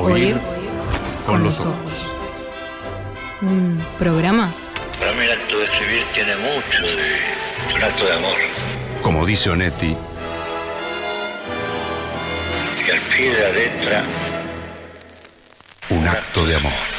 Oír con los ojos. Un programa Para mí el acto de escribir tiene mucho de un acto de amor. Como dice Onetti, Y al pie de la letra, un acto de amor.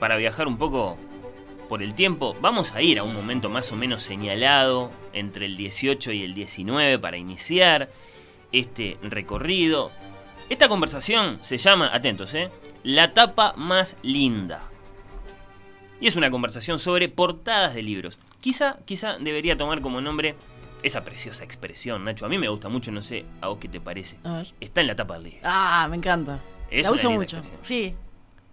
Para viajar un poco por el tiempo, vamos a ir a un momento más o menos señalado entre el 18 y el 19 para iniciar este recorrido. Esta conversación se llama, atentos, ¿eh? La tapa más linda. Y es una conversación sobre portadas de libros. Quizá, quizá debería tomar como nombre esa preciosa expresión, Nacho. A mí me gusta mucho, no sé a vos qué te parece. A ver. Está en la tapa del libro. Ah, me encanta. Es la uso mucho. expresión. Sí.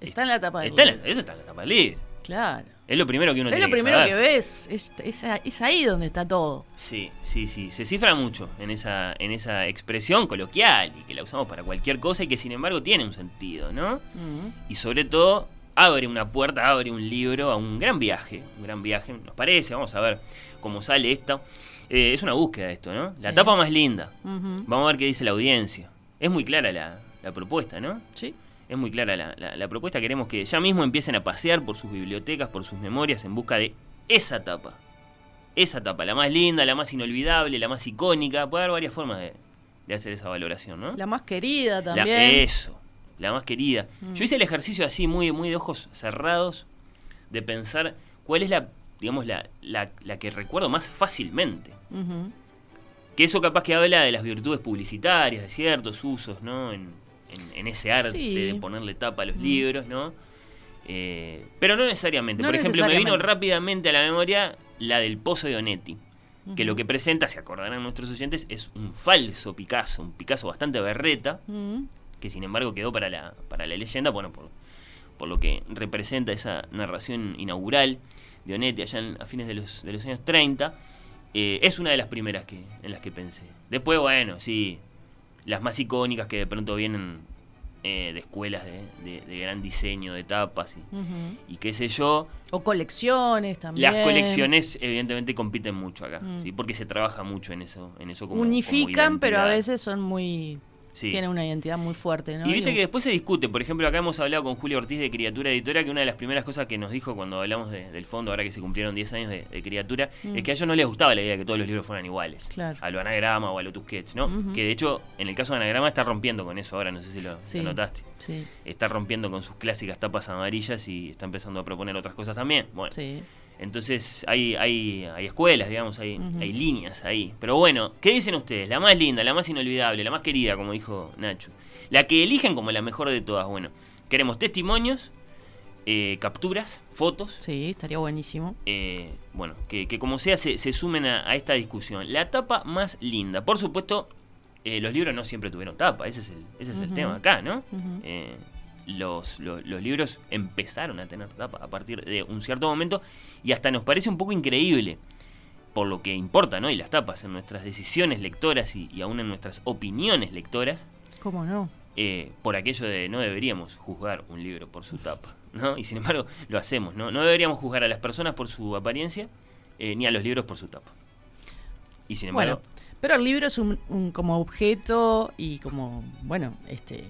Está en la tapa del Está en libro. la- eso está en la tapa del libro. Claro. Es lo primero que uno Es tiene lo primero que ves. Es, es es ahí donde está todo. Sí, sí, sí. Se cifra mucho en esa, en esa expresión coloquial y que la usamos para cualquier cosa y que sin embargo tiene un sentido, ¿no? Y sobre todo abre una puerta, abre un libro a un gran viaje. Un gran viaje, nos parece. Vamos a ver cómo sale esto. Eh, es una búsqueda esto, ¿no? La Sí. tapa más linda. Vamos a ver qué dice la audiencia. Es muy clara la, la propuesta, ¿no? Sí. Es muy clara la, la- la propuesta. Queremos que ya mismo empiecen a pasear por sus bibliotecas, por sus memorias, en busca de esa tapa. Esa tapa, la más linda, la más inolvidable, la más icónica. Puede haber varias formas de, de hacer esa valoración, ¿no? La más querida La- también. eso, la más querida. Mm. Yo hice el ejercicio así, muy, muy de ojos cerrados, de pensar cuál es la, digamos, la, la, la que recuerdo más fácilmente. Que eso capaz que habla de las virtudes publicitarias, de ciertos usos, ¿no? En, en- en ese arte Sí. de ponerle tapa a los Mm. libros, ¿no? Eh, pero no necesariamente. No Por ejemplo, me vino rápidamente a la memoria la del Pozo de Onetti. Que lo que presenta, se acordarán nuestros oyentes, es un falso Picasso, un Picasso bastante berreta, Mm. que sin embargo quedó para la, para la leyenda, bueno, por, por lo que representa esa narración inaugural de Onetti allá en- a fines de los, de los años 30, eh, es una de las primeras que, en las que pensé. Después, bueno, sí, las más icónicas que de pronto vienen eh, de escuelas de, de- de gran diseño, de tapas y, qué sé yo. O colecciones también. Las colecciones evidentemente compiten mucho acá, Mm. ¿sí? porque se trabaja mucho en eso, en eso como Unifican, como pero a veces son muy. Sí. Tienen una identidad muy fuerte, ¿no? Y viste que después se discute, por ejemplo, acá hemos hablado con Julio Ortiz de Criatura Editora, que una de las primeras cosas que nos dijo cuando hablamos de- del fondo, ahora que se cumplieron 10 años de, de Criatura, Mm. es que a ellos no les gustaba la idea de que todos los libros fueran iguales. Claro. A lo anagrama o a lo Tusquets, ¿no? Que de hecho, en el caso de anagrama está rompiendo con eso ahora, no sé si lo, Sí. lo notaste. Sí, Está rompiendo con sus clásicas tapas amarillas y está empezando a proponer otras cosas también. Bueno, sí. Entonces hay, hay, hay escuelas, digamos, hay, hay líneas ahí. Pero bueno, ¿qué dicen ustedes? La más linda, la más inolvidable, la más querida, como dijo Nacho. La que eligen como la mejor de todas. Bueno, queremos testimonios, eh, capturas, fotos. Sí, estaría buenísimo. eh, bueno, que, que como sea se, se sumen a, a esta discusión. La tapa más linda. Por supuesto, eh, los libros no siempre tuvieron tapa, ese es el, ese es el tema acá, ¿no? Eh, los, los, los libros empezaron a tener tapa a partir de un cierto momento y hasta nos parece un poco increíble por lo que importa, ¿no? Y las tapas en nuestras decisiones lectoras y, y aún en nuestras opiniones lectoras, ¿Cómo no? eh, por aquello de no deberíamos juzgar un libro por su tapa, ¿no? Y sin embargo lo hacemos, ¿no? No deberíamos juzgar a las personas por su apariencia eh, ni a los libros por su tapa. Y sin embargo, Bueno, pero el libro es un, un- como objeto y como, bueno, este.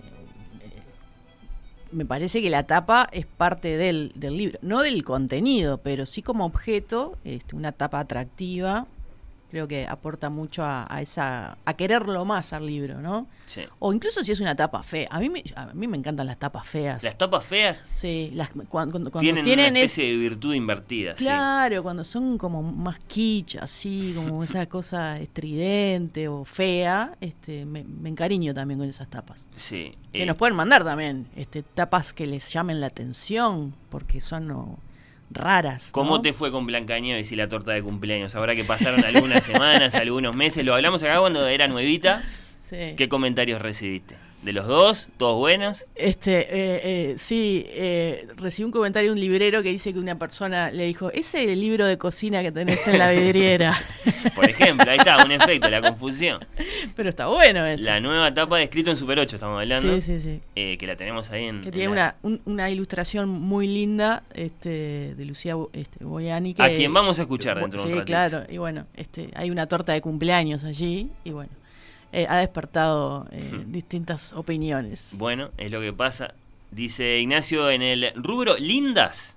Me parece que la tapa es parte del, del libro, no del contenido, pero sí como objeto, este, una tapa atractiva Creo que aporta mucho a, a esa a quererlo más al libro, ¿no? Sí. O incluso si es una tapa fea. A mí me, a mí me encantan las tapas feas. Las tapas feas Sí, las, cuando, cuando- tienen, tienen una es- especie de virtud invertida. sí. Claro, cuando son como más kitsch, así, como esa cosa estridente o fea, este, me, me encariño también con esas tapas. Sí. Que eh, nos pueden mandar también este, tapas que les llamen la atención, porque son raras. ¿Cómo te fue con Blancanieves y la torta de cumpleaños? Ahora que pasaron algunas semanas, algunos meses, lo hablamos acá cuando era nuevita. Sí. ¿Qué comentarios recibiste? ¿De los dos? ¿Todos buenos? Este, eh, eh, sí, eh, recibí un comentario de un librero que dice que una persona le dijo, ese libro de cocina que tenés en la vidriera. Por ejemplo, ahí está, un efecto, la confusión. Pero está bueno eso. La nueva etapa de escrito en Super 8, estamos hablando. Sí, sí, sí. eh, que la tenemos ahí en. Que en tiene una, un- una ilustración muy linda este, de Lucía este, Boyani. Que, A quien vamos a escuchar dentro de Sí, un ratito. claro. Y bueno, este, hay una torta de cumpleaños allí. Y bueno, eh, ha despertado eh, distintas opiniones. Bueno, es lo que pasa. Dice Ignacio en el rubro lindas.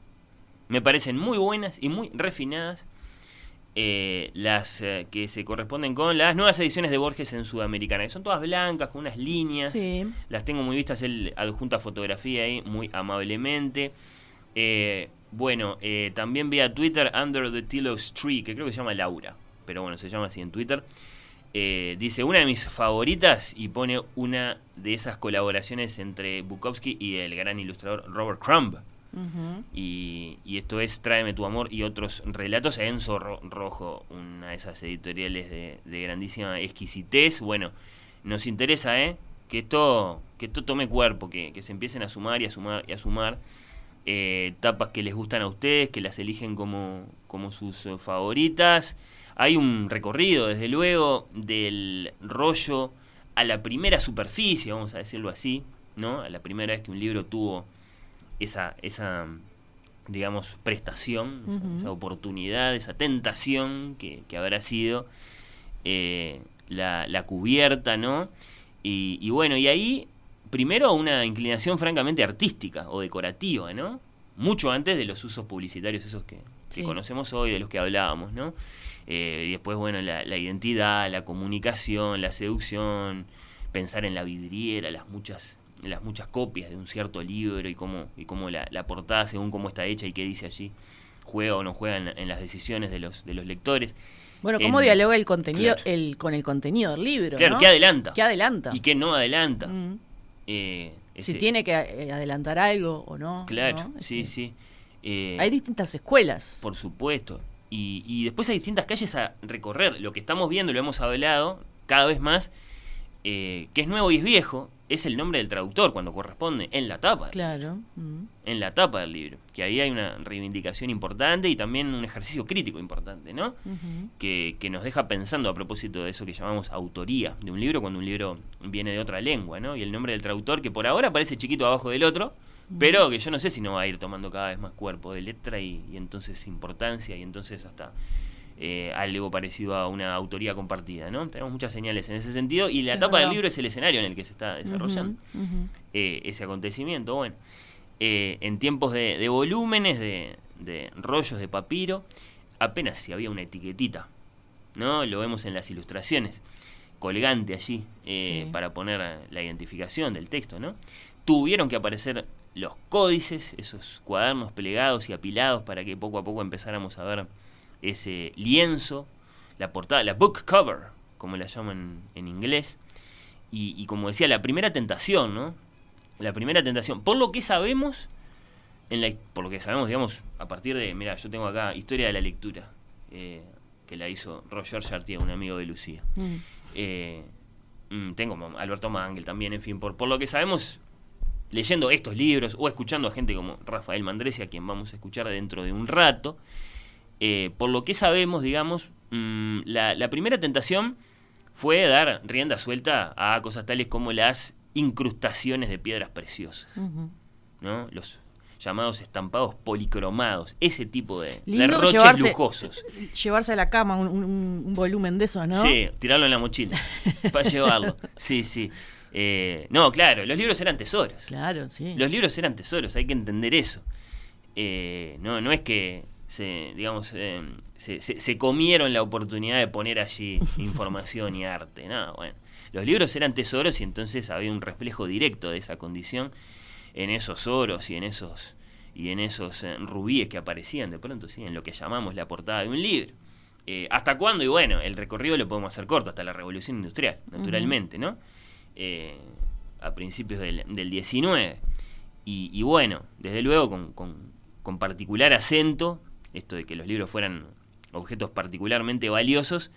Me parecen muy buenas y muy refinadas. eh, las eh, que se corresponden con las nuevas ediciones de Borges en Sudamericana, que son todas blancas, con unas líneas. Sí. Las tengo muy vistas, él adjunta fotografía ahí muy amablemente. Eh, bueno, eh, también vi a Twitter Under the Tillows Tree, que creo que se llama Laura, pero bueno, se llama así en Twitter. Eh, dice una de mis favoritas y pone una de esas colaboraciones entre Bukowski y el gran ilustrador Robert Crumb. Y, y esto es Tráeme tu amor y otros relatos. Enzo Ro- Rojo, una de esas editoriales de, de grandísima exquisitez. Bueno, nos interesa, ¿eh? Que esto, que esto tome cuerpo, que, que se empiecen a sumar y a sumar y a sumar eh, tapas que les gustan a ustedes, que las eligen como, como sus eh, favoritas. Hay un recorrido, desde luego, del rollo a la primera superficie, vamos a decirlo así, ¿no? A la primera vez que un libro tuvo esa, esa digamos, prestación, esa- oportunidad, esa tentación que, que habrá sido eh, la, la cubierta, ¿no? Y, y bueno, y ahí, primero una inclinación francamente artística o decorativa, ¿no? Mucho antes de los usos publicitarios esos que, que conocemos hoy, de los que hablábamos, ¿no? Eh, y después, bueno, la, la identidad, la comunicación, la seducción, pensar en la vidriera, las muchas las muchas copias de un cierto libro y cómo, y cómo la, la portada, según cómo está hecha y qué dice allí, juega o no juega en, en las decisiones de los, de los lectores. Bueno, ¿cómo En- dialoga el contenido claro. el, con el contenido del libro? Claro, ¿no? ¿qué adelanta? ¿Qué adelanta? Y qué no adelanta. Mm. Eh, Si tiene que eh, adelantar algo o no. Claro, ¿no? sí, Este, sí. Eh, Hay distintas escuelas. Por supuesto. Y, y después hay distintas calles a recorrer. Lo que estamos viendo, lo hemos hablado cada vez más, eh, que es nuevo y es viejo, es el nombre del traductor cuando corresponde en la tapa. Claro. mm. En la tapa del libro. Que ahí hay una reivindicación importante y también un ejercicio crítico importante, ¿no? Que, que nos deja pensando a propósito de eso que llamamos autoría de un libro cuando un libro viene de otra lengua, ¿no? Y el nombre del traductor que por ahora aparece chiquito abajo del otro, pero que yo no sé si no va a ir tomando cada vez más cuerpo de letra y, y entonces importancia y entonces hasta eh, algo parecido a una autoría compartida, ¿no? Tenemos muchas señales en ese sentido y la Es tapa del libro es el escenario en el que se está desarrollando eh, ese acontecimiento. Bueno, eh, en tiempos de, de volúmenes, de, de rollos de papiro, apenas si había una etiquetita, ¿no? Lo vemos en las ilustraciones, colgante allí, eh, Sí. para poner la identificación del texto, ¿no? Tuvieron que aparecer los códices, esos cuadernos plegados y apilados para que poco a poco empezáramos a ver ese lienzo, la portada, la book cover, como la llaman en inglés. Y, y como decía, la primera tentación, ¿no? La primera tentación. Por lo que sabemos, en la, por lo que sabemos, digamos, a partir de, mira, yo tengo acá Historia de la Lectura, eh, que la hizo Roger Chartier, un amigo de Lucía. Mm. Eh, mm, tengo Alberto Mangel también, en fin, por, por lo que sabemos, leyendo estos libros o escuchando a gente como Rafael Mandresi, a quien vamos a escuchar dentro de un rato, eh, por lo que sabemos, digamos, mm, la, la primera tentación fue dar rienda suelta a cosas tales como las incrustaciones de piedras preciosas. ¿no? Los llamados estampados policromados, ese tipo de derroches llevarse- lujosos. Llevarse a la cama un, un- un volumen de esos, ¿no? Sí, tirarlo en la mochila para llevarlo. Sí, sí. Eh, no, claro, los libros eran tesoros. Claro, sí. Los libros eran tesoros, hay que entender eso. Eh, no, no es que se digamos, eh, se, se- se comieron la oportunidad de poner allí información y arte. No, bueno. Los libros eran tesoros y entonces había un reflejo directo de esa condición en esos oros y en esos y en esos eh, rubíes que aparecían de pronto, sí, en lo que llamamos la portada de un libro. Eh, ¿Hasta cuándo? Y bueno, el recorrido lo podemos hacer corto, hasta la revolución industrial, naturalmente, ¿no? Eh, a principios del, del 19. Y, y bueno, desde luego con, con- con particular acento, esto de que los libros fueran objetos particularmente valiosos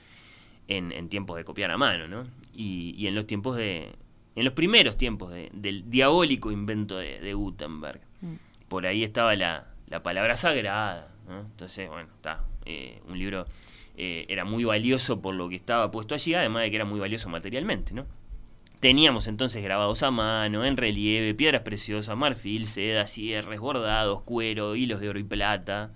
en, en tiempos de copiar a mano, ¿no? Y, y en los tiempos de. En los primeros tiempos de- del diabólico invento de, de Gutenberg. Mm. Por ahí estaba la, la palabra sagrada, ¿no? Entonces, bueno, está. eh, un libro eh, era muy valioso por lo que estaba puesto allí, además de que era muy valioso materialmente, ¿no? Teníamos entonces grabados a mano, en relieve, piedras preciosas, marfil, seda, cierres, bordados, cuero, hilos de oro y plata.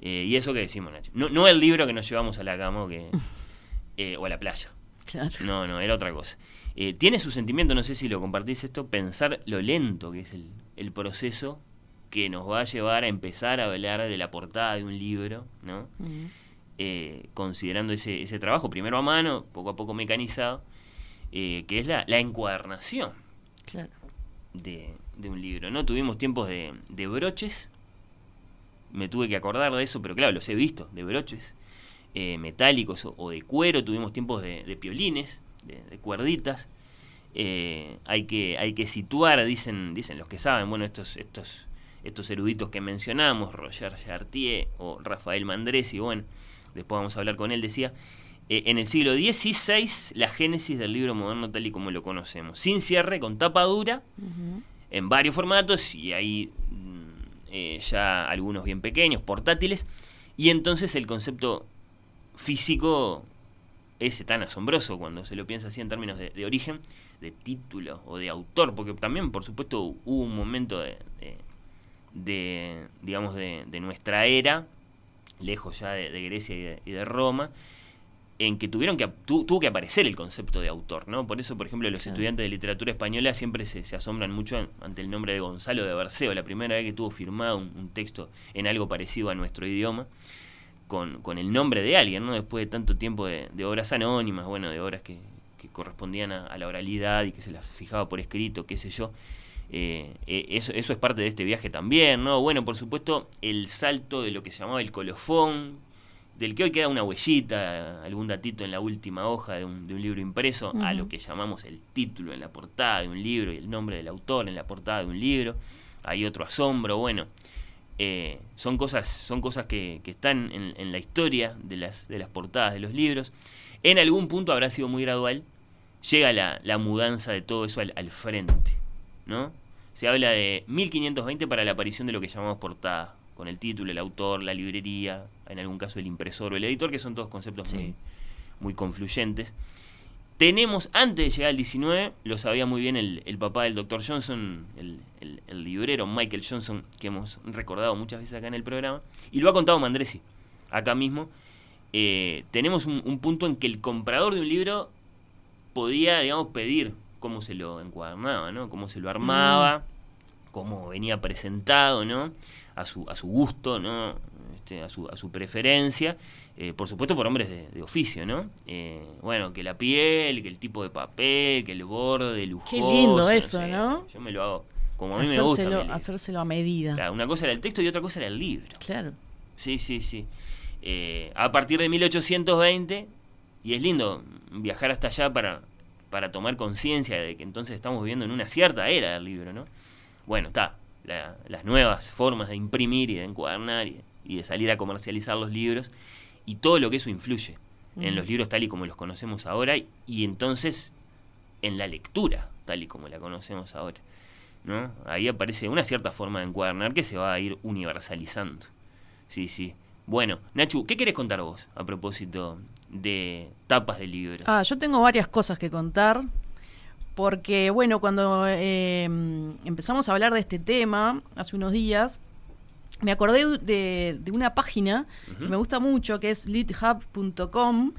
eh, y eso que decimos, Nacho. No, no el libro que nos llevamos a la cama o, que, eh, o a la playa. Claro. No, no, era otra cosa. Eh, tiene su sentimiento, no sé si lo compartís esto, pensar lo lento que es el, el proceso que nos va a llevar a empezar a hablar de la portada de un libro, ¿no? Eh, considerando ese, ese trabajo, primero a mano, poco a poco mecanizado, eh, que es la, la encuadernación Claro. de, de un libro. ¿no? Tuvimos tiempos de, de broches, me tuve que acordar de eso, pero claro, los he visto, de broches eh, metálicos o, o de cuero, tuvimos tiempos de, de piolines, de, de cuerditas. Eh, hay, que, hay que situar, dicen, dicen los que saben, bueno, estos, estos, estos eruditos que mencionamos, Roger Chartier o Rafael Mandresi, bueno, después vamos a hablar con él, decía, eh, en el siglo XVI la génesis del libro moderno tal y como lo conocemos, sin cierre, con tapa dura, en varios formatos y hay mm, eh, ya algunos bien pequeños, portátiles, y entonces el concepto físico ese tan asombroso cuando se lo piensa así en términos de, de origen, de título o de autor, porque también por supuesto hubo un momento de, de- de, digamos de, de nuestra era, lejos ya de, de Grecia y de, y de Roma, en que tuvieron que tu- tuvo que aparecer el concepto de autor, ¿no? Por eso, por ejemplo, los Claro. estudiantes de literatura española siempre se, se asombran mucho an- ante el nombre de Gonzalo de Berceo, la primera vez que tuvo firmado un, un texto en algo parecido a nuestro idioma, con, con el nombre de alguien, ¿no? Después de tanto tiempo de, de obras anónimas, bueno, de obras que, que correspondían a, a la oralidad y que se las fijaba por escrito, qué sé yo. Eh, eh, eso, eso es parte de este viaje también, ¿no? Bueno, por supuesto, el salto de lo que se llamaba el colofón, del que hoy queda una huellita, algún datito en la última hoja de un, de un libro impreso, a lo que llamamos el título en la portada de un libro y el nombre del autor en la portada de un libro. Hay otro asombro, bueno. eh, son cosas, son cosas que, que están en, en la historia de las, de las portadas de los libros. En algún punto habrá sido muy gradual. Llega la, la mudanza de todo eso al, al frente. ¿no? Se habla de 1520 para la aparición de lo que llamamos portada, con el título, el autor, la librería, en algún caso el impresor o el editor, que son todos conceptos Sí. muy, muy confluyentes. Tenemos, antes de llegar al 19, lo sabía muy bien el, el papá del Dr. Johnson, el, el- el librero Michael Johnson, que hemos recordado muchas veces acá en el programa, y lo ha contado Mandresi, acá mismo. Eh, tenemos un, un punto en que el comprador de un libro podía, digamos, pedir cómo se lo encuadernaba, ¿no? Cómo se lo armaba, cómo venía presentado, ¿no? A su, a su gusto, ¿no? Este, a, su, a su preferencia. Eh, por supuesto por hombres de, de oficio, ¿no? Eh, bueno, que la piel, que el tipo de papel, que el borde lujoso. lindo eso, sé. ¿no? Yo me lo hago como a mí me gusta. hacérselo a medida. Claro, una cosa era el texto y otra cosa era el libro. Claro. Sí, sí, sí. Eh, a partir de 1820, y es lindo viajar hasta allá para, para tomar conciencia de que entonces estamos viviendo en una cierta era del libro, ¿no? Bueno, está, la- las nuevas formas de imprimir y de encuadernar y, y de salir a comercializar los libros y todo lo que eso influye en los libros tal y como los conocemos ahora y, y entonces en la lectura tal y como la conocemos ahora. ¿no? Ahí aparece una cierta forma de encuadernar que se va a ir universalizando. Sí, sí. Bueno, Nachu, ¿qué querés contar vos a propósito de tapas de libros? Ah, yo tengo varias cosas que contar. Porque, bueno, cuando eh, empezamos a hablar de este tema hace unos días, me acordé de, de una página que Ujú. me gusta mucho, que es lithub.com,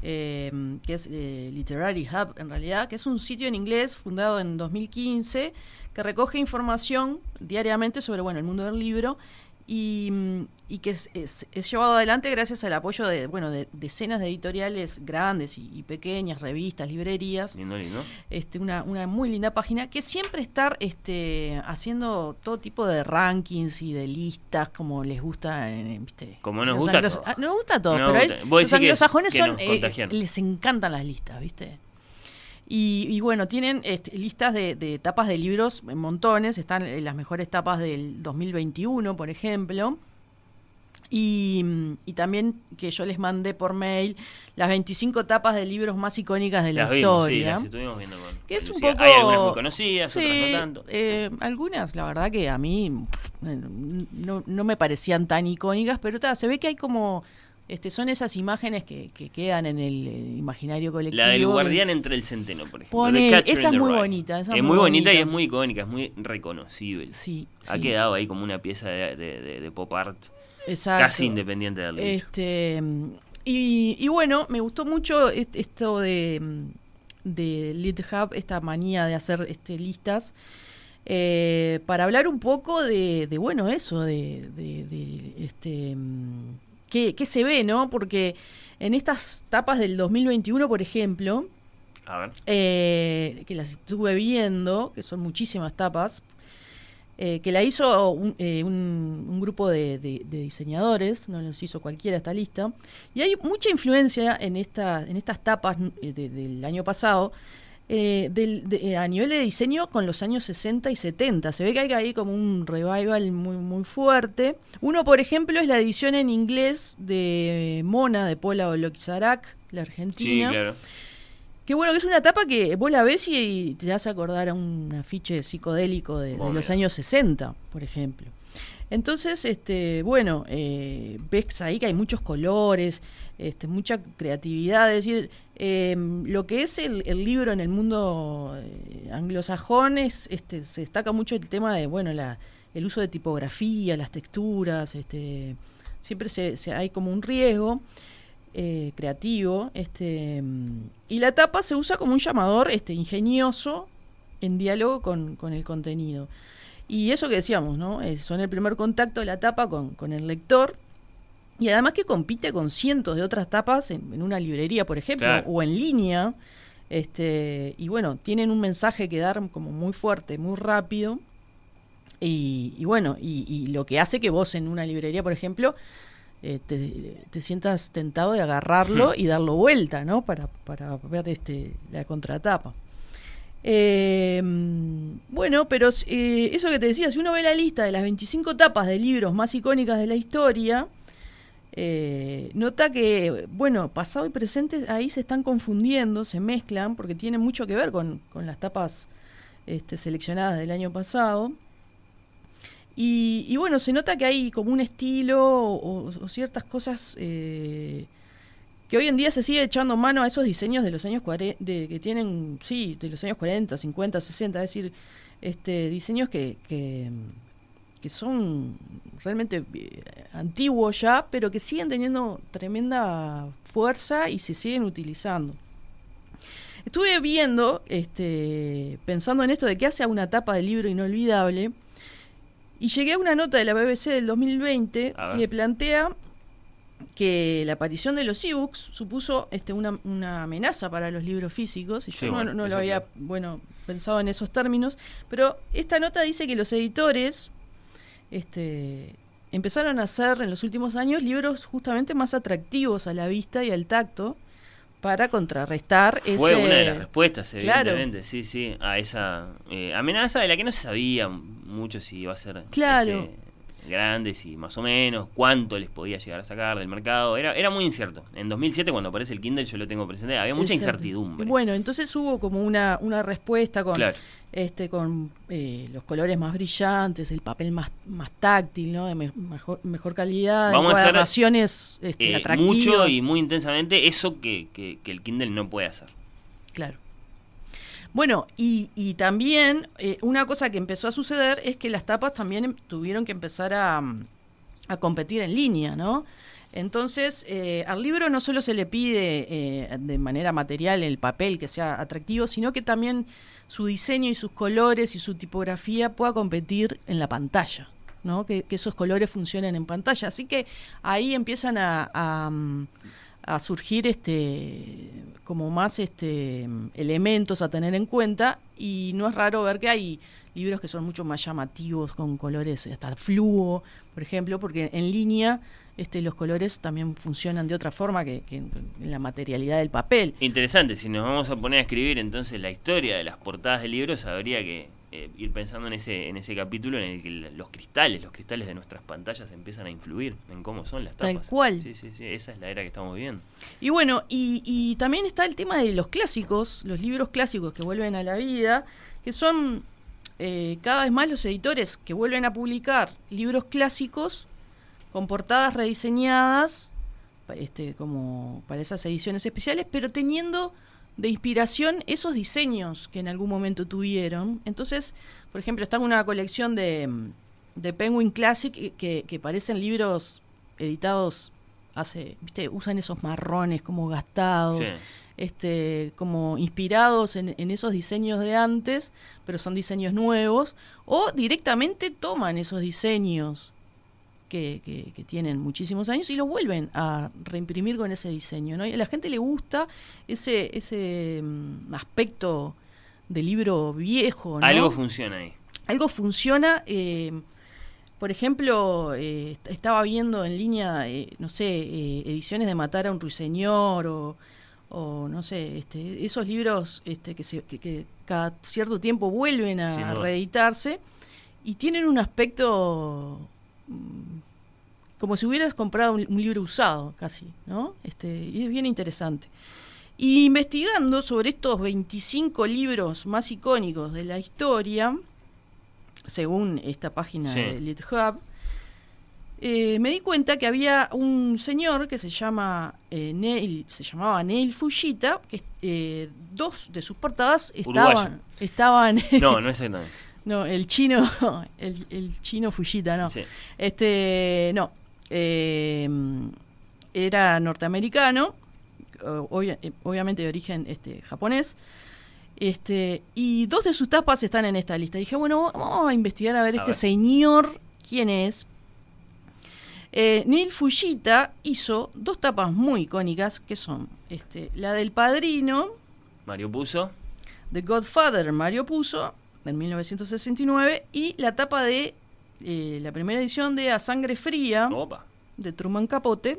eh, que es eh, Literary Hub en realidad, que es un sitio en inglés fundado en 2015 que recoge información diariamente sobre bueno, el mundo del libro y, y que es, es- es llevado adelante gracias al apoyo de, bueno, de decenas de editoriales grandes y, y pequeñas, revistas, librerías. Lindo, lindo. Este, una, una muy linda página que siempre está este, haciendo todo tipo de rankings y de listas como les gusta, eh, ¿viste? Como nos Los gusta anglos- todos. ah, Nos gusta Nos pero gusta. los que- anglosajones que son, eh, les encantan las listas, ¿viste? Y, y bueno, tienen este, listas de, de tapas de libros en montones, están las mejores tapas del 2021, por ejemplo. Y, y también que yo les mandé por mail las 25 tapas de libros más icónicas de la vimos, sí, historia. las estuvimos viendo con Que es un poco. Hay algunas muy conocidas, Sí, otras no tanto. eh, algunas, la verdad que a mí eh, no, no me parecían tan icónicas, pero ta, se ve que hay como. Este, son esas imágenes que, que quedan en el, eh, imaginario colectivo. La del guardián entre el centeno, por ejemplo. Pone- esa es muy bonita, esa es muy bonita y es muy icónica, es muy reconocible. Sí, Ha sí, quedado ahí como una pieza de, de- de- de pop art exacto. casi independiente del libro. Este, y, y bueno, me gustó mucho est- esto de, de Lit Hub, esta manía de hacer este, listas, eh, para hablar un poco de, bueno, eso, de, este, mm, qué, qué se ve, ¿no? Porque en estas tapas del 2021, por ejemplo, A ver. eh, que las estuve viendo, que son muchísimas tapas, eh, que la hizo un, eh, un- un grupo de, de- de diseñadores, no los hizo cualquiera esta lista, y hay mucha influencia en, esta, en estas tapas de- del año pasado. Eh, del- de- eh, a nivel de diseño con los años 60 y 70. Se ve que hay ahí como un revival muy, muy fuerte. Uno, por ejemplo, es la edición en inglés de Mona, de Paula Oloxarac, la Sí, argentina. claro. Qué bueno que es una etapa que vos la ves y te das a acordar a un afiche psicodélico de, de los años 60, por ejemplo. Entonces, este, bueno, eh, ves ahí que hay muchos colores, este, mucha creatividad. Es decir, eh, lo que es el, el libro en el mundo eh, anglosajón es, este, se destaca mucho el tema de, bueno, la, el uso de tipografía, las texturas, este, siempre se, se- hay como un riesgo eh, creativo, este, mm, y la tapa se usa como un llamador este, ingenioso en diálogo con, con el contenido. Y eso que decíamos, ¿no? Es- son el primer contacto de la tapa con el lector. Y además que compite con cientos de otras tapas en, en una librería, por ejemplo, Claro. o en línea. Este, y bueno, tienen un mensaje que dar como muy fuerte, muy rápido. Y, y bueno, y, y lo que hace que vos en una librería, por ejemplo, eh, te, te sientas tentado de agarrarlo Hmm. y darlo vuelta, ¿no? Para, para ver este, la contratapa. Eh, bueno, pero eh, eso que te decía, si uno ve la lista de las 25 tapas de libros más icónicas de la historia, eh, nota que, bueno, pasado y presente ahí se están confundiendo, se mezclan, porque tienen mucho que ver con, con las tapas este, seleccionadas del año pasado. Y, bueno, se nota que hay como un estilo o, ciertas cosas eh, que hoy en día se sigue echando mano a esos diseños de los años 40, de, que tienen, sí, de los años 40, 50, 60, es decir, este, diseños que, que son realmente eh, antiguos ya, pero que siguen teniendo tremenda fuerza y se siguen utilizando. Estuve viendo, este, pensando en esto de qué hace a una tapa de libro inolvidable, y llegué a una nota de la BBC del 2020 A ver. que plantea que la aparición de los ebooks supuso este, una, una amenaza para los libros físicos, y yo Sí, no, bueno, no lo había bueno, pensado en esos términos, pero esta nota dice que los editores este, empezaron a hacer en los últimos años libros justamente más atractivos a la vista y al tacto para contrarrestar Fue ese... una de las respuestas, Claro. evidentemente, sí, sí, a esa eh, amenaza de la que no se sabía mucho si iba a ser Claro. este, grande, si más o menos, cuánto les podía llegar a sacar del mercado. Era, era muy incierto. En 2007, cuando aparece el Kindle, yo lo tengo presente, había mucha Exacto. incertidumbre. Bueno, entonces hubo como una, una respuesta con, Claro. este, con eh, los colores más brillantes, el papel más, más táctil, ¿no? de me- mejor, mejor calidad, Vamos a hacer, este, Eh, atractivas. mucho y muy intensamente eso que, que- que el Kindle no puede hacer. Claro. Bueno, y, y también eh, una cosa que empezó a suceder es que las tapas también em- tuvieron que empezar a, mm, a competir en línea, ¿no? Entonces, eh, al libro no solo se le pide eh, de manera material el papel que sea atractivo, sino que también su diseño y sus colores y su tipografía pueda competir en la pantalla. ¿no? Que, que esos colores funcionen en pantalla. Así que ahí empiezan a, a, mm, a surgir este como más este elementos a tener en cuenta y no es raro ver que hay libros que son mucho más llamativos con colores hasta fluo, por ejemplo, porque en línea este, los colores también funcionan de otra forma que, en la materialidad del papel. Interesante, si nos vamos a poner a escribir entonces la historia de las portadas de libros, habría que eh, ir pensando en ese, en ese capítulo en el que los cristales, los cristales de nuestras pantallas empiezan a influir en cómo son las Tal tapas. cual. Sí, sí, sí, esa es la era que estamos viviendo. Y bueno, y, y también está el tema de los clásicos, los libros clásicos que vuelven a la vida, que son eh, cada vez más los editores que vuelven a publicar libros clásicos con portadas rediseñadas, este, como para esas ediciones especiales, pero teniendo de inspiración esos diseños que en algún momento tuvieron. Entonces, por ejemplo, está una colección de, de Penguin Classic que, que parecen libros editados hace, viste, usan esos marrones como gastados, Sí. este, como inspirados en, en esos diseños de antes, pero son diseños nuevos, o directamente toman esos diseños que, que- que tienen muchísimos años y los vuelven a reimprimir con ese diseño. ¿no? Y a la gente le gusta ese, ese mm, aspecto de libro viejo. ¿no? Algo funciona ahí. algo funciona. eh, por ejemplo, eh, est- estaba viendo en línea, eh, no sé, ediciones de Matar a un ruiseñor o, o no sé, este, esos libros este, que, se, que, que cada cierto tiempo vuelven a reeditarse y tienen un aspecto como si hubieras comprado un, un libro usado casi, ¿no? Este, y es bien interesante. Y investigando sobre estos 25 libros más icónicos de la historia, según esta página Sí. de LitHub, eh, me di cuenta que había un señor que se llama eh, Neil, se llamaba Neil Fujita, que eh, dos de sus portadas estaban, Uruguayo. estaban No, no exactamente. No, el chino, el, el chino Fujita, no. Sí. Este, no. eh, era norteamericano, obvia- eh, obviamente de origen este, japonés. Este, y dos de sus tapas están en esta lista. Dije, bueno, vamos a investigar a ver A este ver. señor quién es. Eh, Neil Fujita hizo dos tapas muy icónicas que son este, la del padrino, Mario Puzo. The Godfather Mario Puzo, en 1969, y la tapa de eh, la primera edición de A Sangre Fría, Opa. de Truman Capote,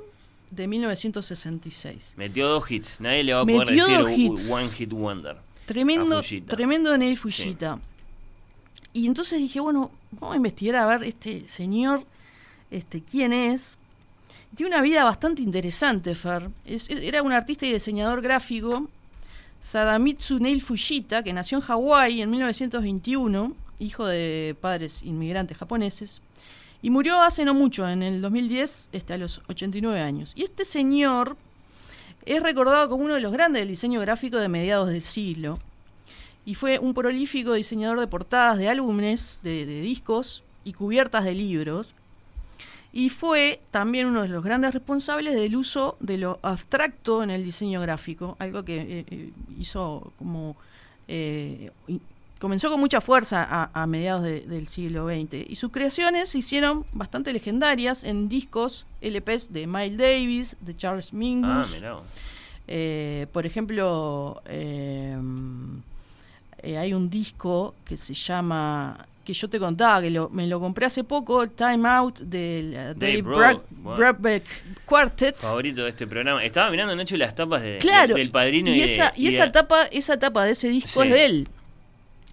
de 1966. Metió dos hits. Nadie le va a Metió poder decir dos u- hits. One Hit Wonder. Tremendo, tremendo Neil Fujita. Y entonces dije, bueno, vamos a investigar a ver este señor, este, quién es. Tiene una vida bastante interesante, Fer. Es- era un artista y diseñador gráfico, Sadamitsu Neil Fujita, que nació en Hawái en 1921, hijo de padres inmigrantes japoneses, y murió hace no mucho, en el 2010, este, a los 89 años. Y este señor es recordado como uno de los grandes del diseño gráfico de mediados del siglo y fue un prolífico diseñador de portadas de álbumes, de, de discos y cubiertas de libros. Y fue también uno de los grandes responsables del uso de lo abstracto en el diseño gráfico, algo que eh, eh, hizo como... eh, comenzó con mucha fuerza a, a mediados de- del siglo XX. Y sus creaciones se hicieron bastante legendarias en discos, LPs de Miles Davis, de Charles Mingus. Ah. Eh, por ejemplo, eh, eh, hay un disco que se llama, que yo te contaba, que lo- me lo compré hace poco, Time Out, del eh, Dave Bro- Bra- wow. Brubeck Quartet. Favorito de este programa. Estaba mirando, Nacho, las tapas de, Claro, de- del padrino y, y, de- esa, y y esa tapa, esa tapa de ese disco Sí. es de él.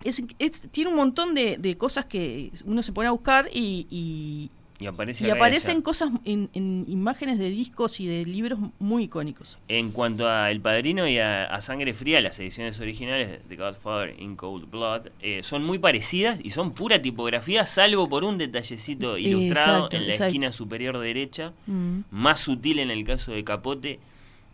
Es, es- tiene un montón de, de cosas que uno se pone a buscar y, y- y aparece y acá aparecen cosas en, en imágenes de discos y de libros muy icónicos. En cuanto a El Padrino y a, a Sangre Fría, las ediciones originales de Godfather in Cold Blood eh, son muy parecidas y son pura tipografía, salvo por un detallecito ilustrado Exacto, en la exacto. esquina superior derecha, Mm. más sutil en el caso de Capote,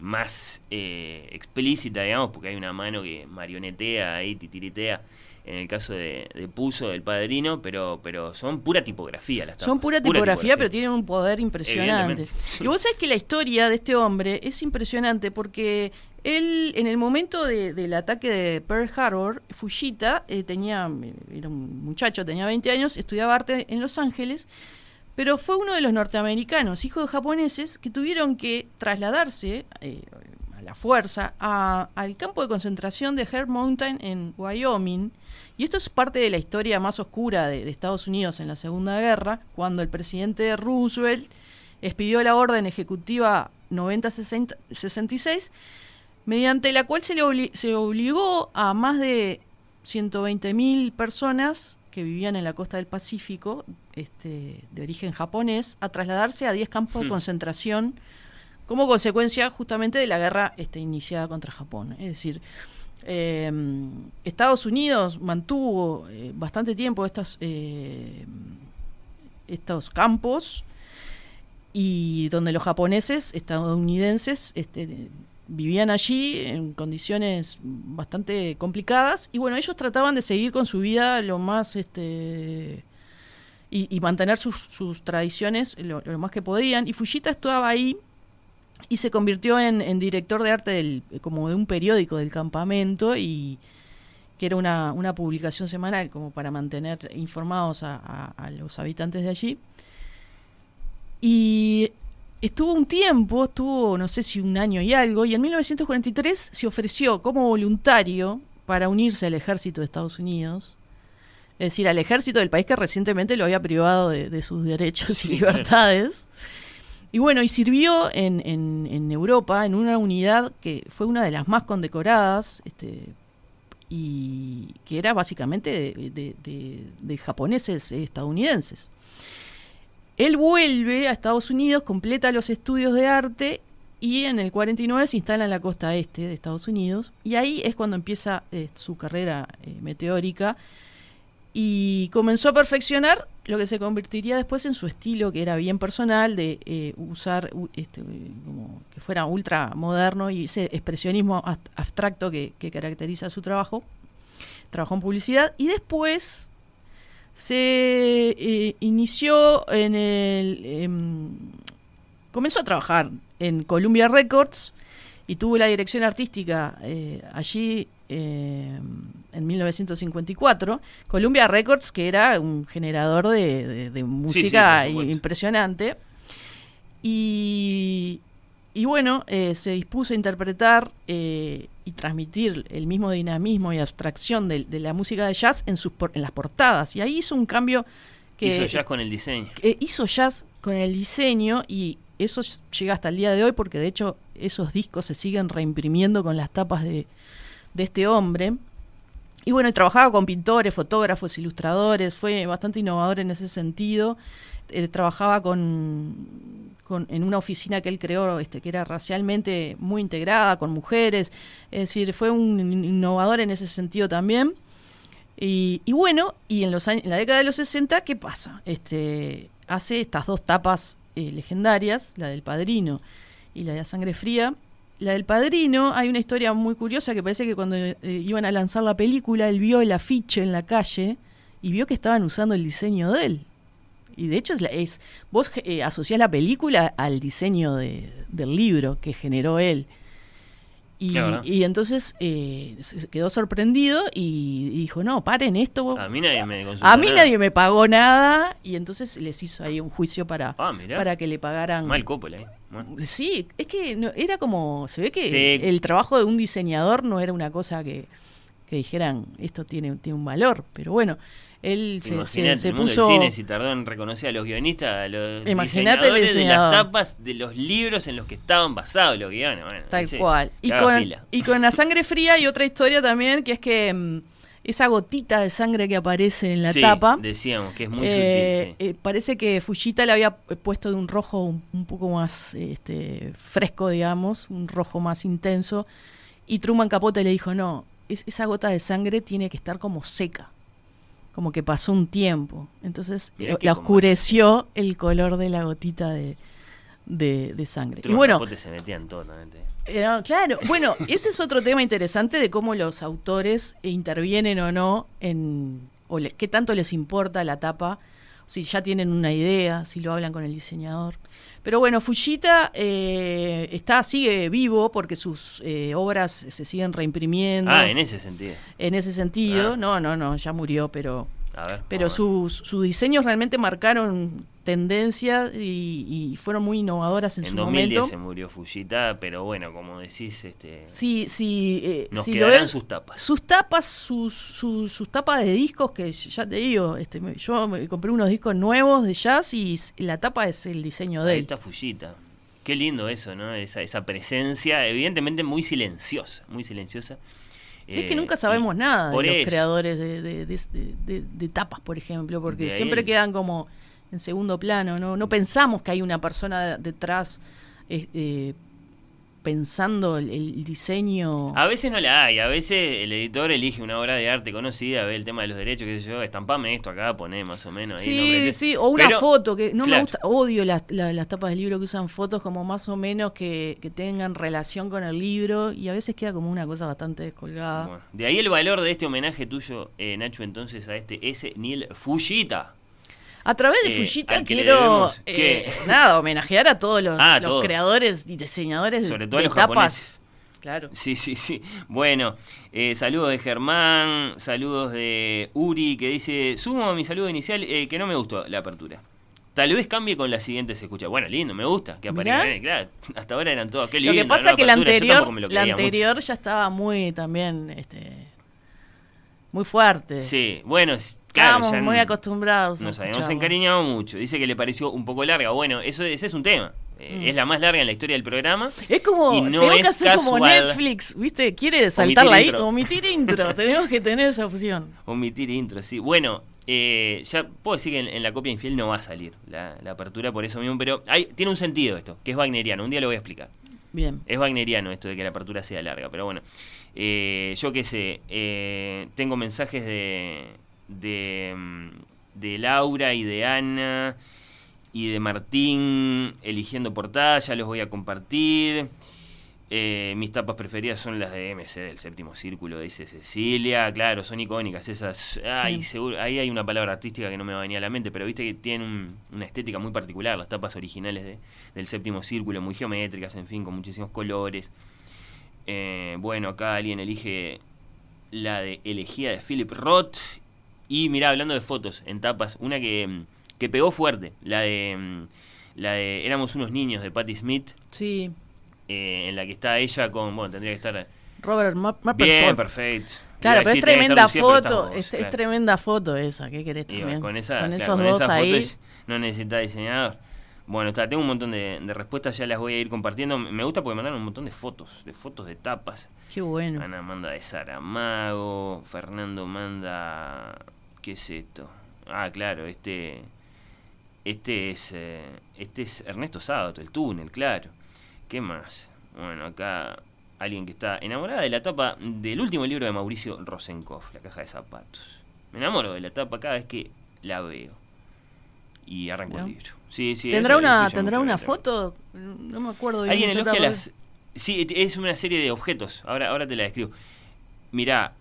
más eh, explícita, digamos, porque hay una mano que marionetea ahí, titiritea. En el caso de, de Puzo, del padrino, pero, pero son pura tipografía las Son tapas, pura tipografía, pero tienen un poder impresionante. Y vos sabés que la historia de este hombre es impresionante porque él, en el momento de- del ataque de Pearl Harbor, Fujita eh, tenía, era un muchacho, tenía 20 años, estudiaba arte en Los Ángeles, pero fue uno de los norteamericanos, hijos de japoneses, que tuvieron que trasladarse eh, a la fuerza a- al campo de concentración de Herd Mountain en Wyoming. Y esto es parte de la historia más oscura de, de Estados Unidos en la Segunda Guerra, cuando el presidente Roosevelt expidió la orden ejecutiva 9066, mediante la cual se le obli- se obligó a más de 120.000 personas que vivían en la costa del Pacífico, este, de origen japonés, a trasladarse a 10 campos de Hmm. concentración como consecuencia justamente de la guerra este, iniciada contra Japón. Es decir, eh, Estados Unidos mantuvo eh, bastante tiempo estos, eh, estos campos y donde los japoneses estadounidenses este, vivían allí en condiciones bastante complicadas. Y bueno ellos trataban de seguir con su vida lo más este y, mantener sus, sus tradiciones lo, lo más que podían. Y Fujita estaba ahí y se convirtió en, en director de arte del, como de un periódico del campamento y que era una, una publicación semanal como para mantener informados a, a- a los habitantes de allí. Y estuvo un tiempo, estuvo no sé si un año y algo, y en 1943 se ofreció como voluntario para unirse al ejército de Estados Unidos. Es decir, al ejército del país que recientemente lo había privado de, de sus derechos Sí, y libertades. Y bueno, y sirvió en, en- Europa en una unidad que fue una de las más condecoradas, este, y que era básicamente de, de- japoneses estadounidenses. Él vuelve a Estados Unidos, completa los estudios de arte y en el 49 se instala en la costa este de Estados Unidos y ahí es cuando empieza eh, su carrera eh, meteórica y comenzó a perfeccionar lo que se convertiría después en su estilo que era bien personal de eh, usar este, como que fuera ultra moderno y ese expresionismo ab- abstracto que, caracteriza su trabajo. Trabajó en publicidad y después se eh, inició en el em, comenzó a trabajar en Columbia Records y tuvo la dirección artística eh, allí eh, en 1954. Columbia Records, que era un generador de, de- de música impresionante. Y, y bueno, eh, se dispuso a interpretar eh, y transmitir el mismo dinamismo y abstracción de, de la música de jazz en, sus por- en las portadas. Y ahí hizo un cambio que Hizo jazz con el diseño. eh, hizo jazz con el diseño y eso llega hasta el día de hoy porque de hecho esos discos se siguen reimprimiendo con las tapas de, de este hombre. Y bueno, trabajaba con pintores, fotógrafos, ilustradores, fue bastante innovador en ese sentido. Eh, trabajaba con, en una oficina que él creó, este, que era racialmente muy integrada, con mujeres. Es decir, fue un in- innovador en ese sentido también. Y, y bueno, y en, los años, en la década de los 60, ¿qué pasa? Este, hace estas dos tapas eh, legendarias, la del Padrino y la de la Sangre Fría. La del Padrino, hay una historia muy curiosa que parece que cuando eh, iban a lanzar la película, él vio el afiche en la calle y vio que estaban usando el diseño de él. Y de hecho es, la- es vos eh, asociás la película al diseño de- del libro que generó él. Y, entonces eh, se quedó sorprendido y, dijo, no, paren esto. A mí nadie me A mí nada. nadie me pagó nada y entonces les hizo ahí un juicio para, Ah, para que le pagaran. Mal Coppola, eh. Bueno. Sí, es que no- era como, se ve que Sí. el trabajo de un diseñador no era una cosa que, que dijeran, esto tiene, tiene un valor, pero bueno, él se, se- se el mundo puso... del cine si tardó en reconocer a los guionistas, a los Imagínate el diseñadores de las tapas de los libros en los que estaban basados los guiones. Bueno, Tal ese, cual. Y con, fila. y con la sangre fría hay otra historia también, que es que mm, esa gotita de sangre que aparece en la Sí, tapa... Decíamos que es muy Eh, sutil. sí. eh, parece que Fujita le había puesto de un rojo un, un poco más este, fresco, digamos, un rojo más intenso. Y Truman Capote le dijo, no, es- esa gota de sangre tiene que estar como seca, como que pasó un tiempo. Entonces Mirá la oscureció el color de la gotita de, de- de sangre. y bueno, Capote se todo. Eh, no, claro, bueno, ese es otro tema interesante de cómo los autores intervienen o no en, o le- qué tanto les importa la tapa si ya tienen una idea, si lo hablan con el diseñador. Pero bueno, Fujita eh, está, sigue vivo porque sus eh, obras se siguen reimprimiendo. Ah, en ese sentido. En ese sentido, Ah. no, no, no, ya murió, pero, A ver. pero vamos a ver. sus, sus diseños realmente marcaron tendencia y, y fueron muy innovadoras en, En su 2010 momento. se murió Fujita, pero bueno, como decís, este, Sí, sí, eh, nos si quedarán ves- sus tapas. sus tapas, sus, sus, sus tapas de discos, que ya te digo, este, yo me compré unos discos nuevos de jazz y la tapa es el diseño de Ahí él. está Fujita. Qué lindo eso, ¿no? Esa, esa presencia, evidentemente muy silenciosa, muy silenciosa. Sí, es que Eh, nunca sabemos nada de los eso, creadores de, de- de- de- de- de tapas, por ejemplo, porque siempre quedan como en segundo plano, ¿no? No pensamos que hay una persona detrás eh, eh, pensando el, el diseño. A veces no la hay, a veces el editor elige una obra de arte conocida, ve el tema de los derechos, qué sé yo, estampame esto acá, poné más o menos ahí. Sí, sí, o una Pero- foto, que no me gusta, odio las, la- las tapas del libro que usan fotos como más o menos que, que tengan relación con el libro y a veces queda como una cosa bastante descolgada. Bueno, de ahí el valor de este homenaje tuyo, eh, Nacho, entonces a este S. Neil Fujita. A través de Eh, Fujita quiero eh, nada, homenajear a todos los, Ah, los creadores y diseñadores de- Sobre todo de los tapas. japoneses. Claro. Sí, sí, sí. Bueno, eh, saludos de Germán, saludos de Uri, que dice, sumo a mi saludo inicial, que no me gustó la apertura. Tal vez cambie con la siguiente se escucha. Bueno, lindo, me gusta que aparezca. Claro, hasta ahora eran todos. Qué Lo lindo, que pasa es que la anterior, lo la mucho. anterior ya estaba muy también, este, muy fuerte. Sí, bueno, claro, Estábamos muy acostumbrados. Nos habíamos encariñado mucho. Dice que le pareció un poco larga. Bueno, eso ese es un tema. Eh, Mm. Es la más larga en la historia del programa. Es como, no tengo es que hacer como casual. Netflix, ¿viste? Quiere saltarla ahí, intro. omitir intro. Tenemos que tener esa opción. Omitir intro, sí. Bueno, eh, ya puedo decir que en, en la copia infiel no va a salir la, la apertura por eso mismo, pero hay, tiene un sentido esto, que es wagneriano. Un día lo voy a explicar. Bien. Es wagneriano esto de que la apertura sea larga, pero bueno. Eh, yo qué sé, tengo mensajes de, de, mm, de Laura y de Ana y de Martín eligiendo portada, ya los voy a compartir. Eh, mis tapas preferidas son las de MC del séptimo círculo, dice Cecilia. Claro, son icónicas esas. Ay, Sí. seguro, ahí hay una palabra artística que no me va a venir a la mente, pero viste que tienen un- una estética muy particular, las tapas originales de- del séptimo círculo, muy geométricas, en fin, con muchísimos colores. Eh, bueno, acá alguien elige la de Elegía de Philip Roth. Y mira, hablando de fotos en tapas, una que, mm, que pegó fuerte, la de, mm, la de Éramos unos niños de Patti Smith, Sí. eh, en la que está ella con, bueno, tendría que estar Robert bien, Mapplethorpe. perfecto. Claro, pero es tremenda Lucía, foto. vos, es, tremenda foto esa. ¿Qué querés Y también? con esa, Con claro, esos con dos esa foto ahí. es- no necesita diseñador. Bueno, está, tengo un montón de, de respuestas, ya las voy a ir compartiendo. Me gusta porque mandaron un montón de fotos, de fotos de tapas. Qué bueno. Ana manda de Saramago, Fernando manda... ¿Qué es esto? Ah, claro, este... Este es, eh, este es Ernesto Sábato, el túnel, claro. ¿Qué más? Bueno, acá alguien que está enamorada de la tapa del último libro de Mauricio Rosenkopf, La caja de zapatos. Me enamoro de la tapa cada vez que la veo. Y arranco el libro. Sí, sí, ¿Tendrá una, ¿tendrá una foto? No me acuerdo bien. Alguien elogia las. Sí, es una serie de objetos. Ahora, ahora te la describo. Mirá,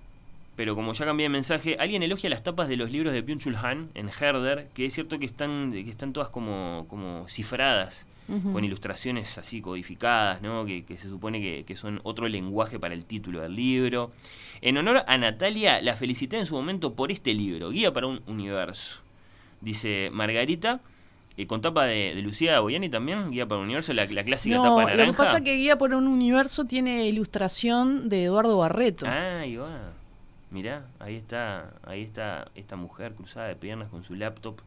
pero como ya cambié de mensaje, alguien elogia las tapas de los libros de Byung-Chul Han en Herder, que es cierto que están, que están todas como, como cifradas, con ilustraciones así codificadas, ¿no? Que, que se supone que, que son otro lenguaje para el título del libro. En honor a Natalia, la felicité en su momento por este libro, Guía para un Universo. Dice Margarita. eh, con tapa de, de Lucía Boyani también, Guía para un Universo, la, la clásica No, tapa lo naranja. que pasa es que Guía por un Universo tiene ilustración de Eduardo Barreto. Ah, ahí va. Mirá, ahí está, ahí está esta mujer cruzada de piernas con su laptop.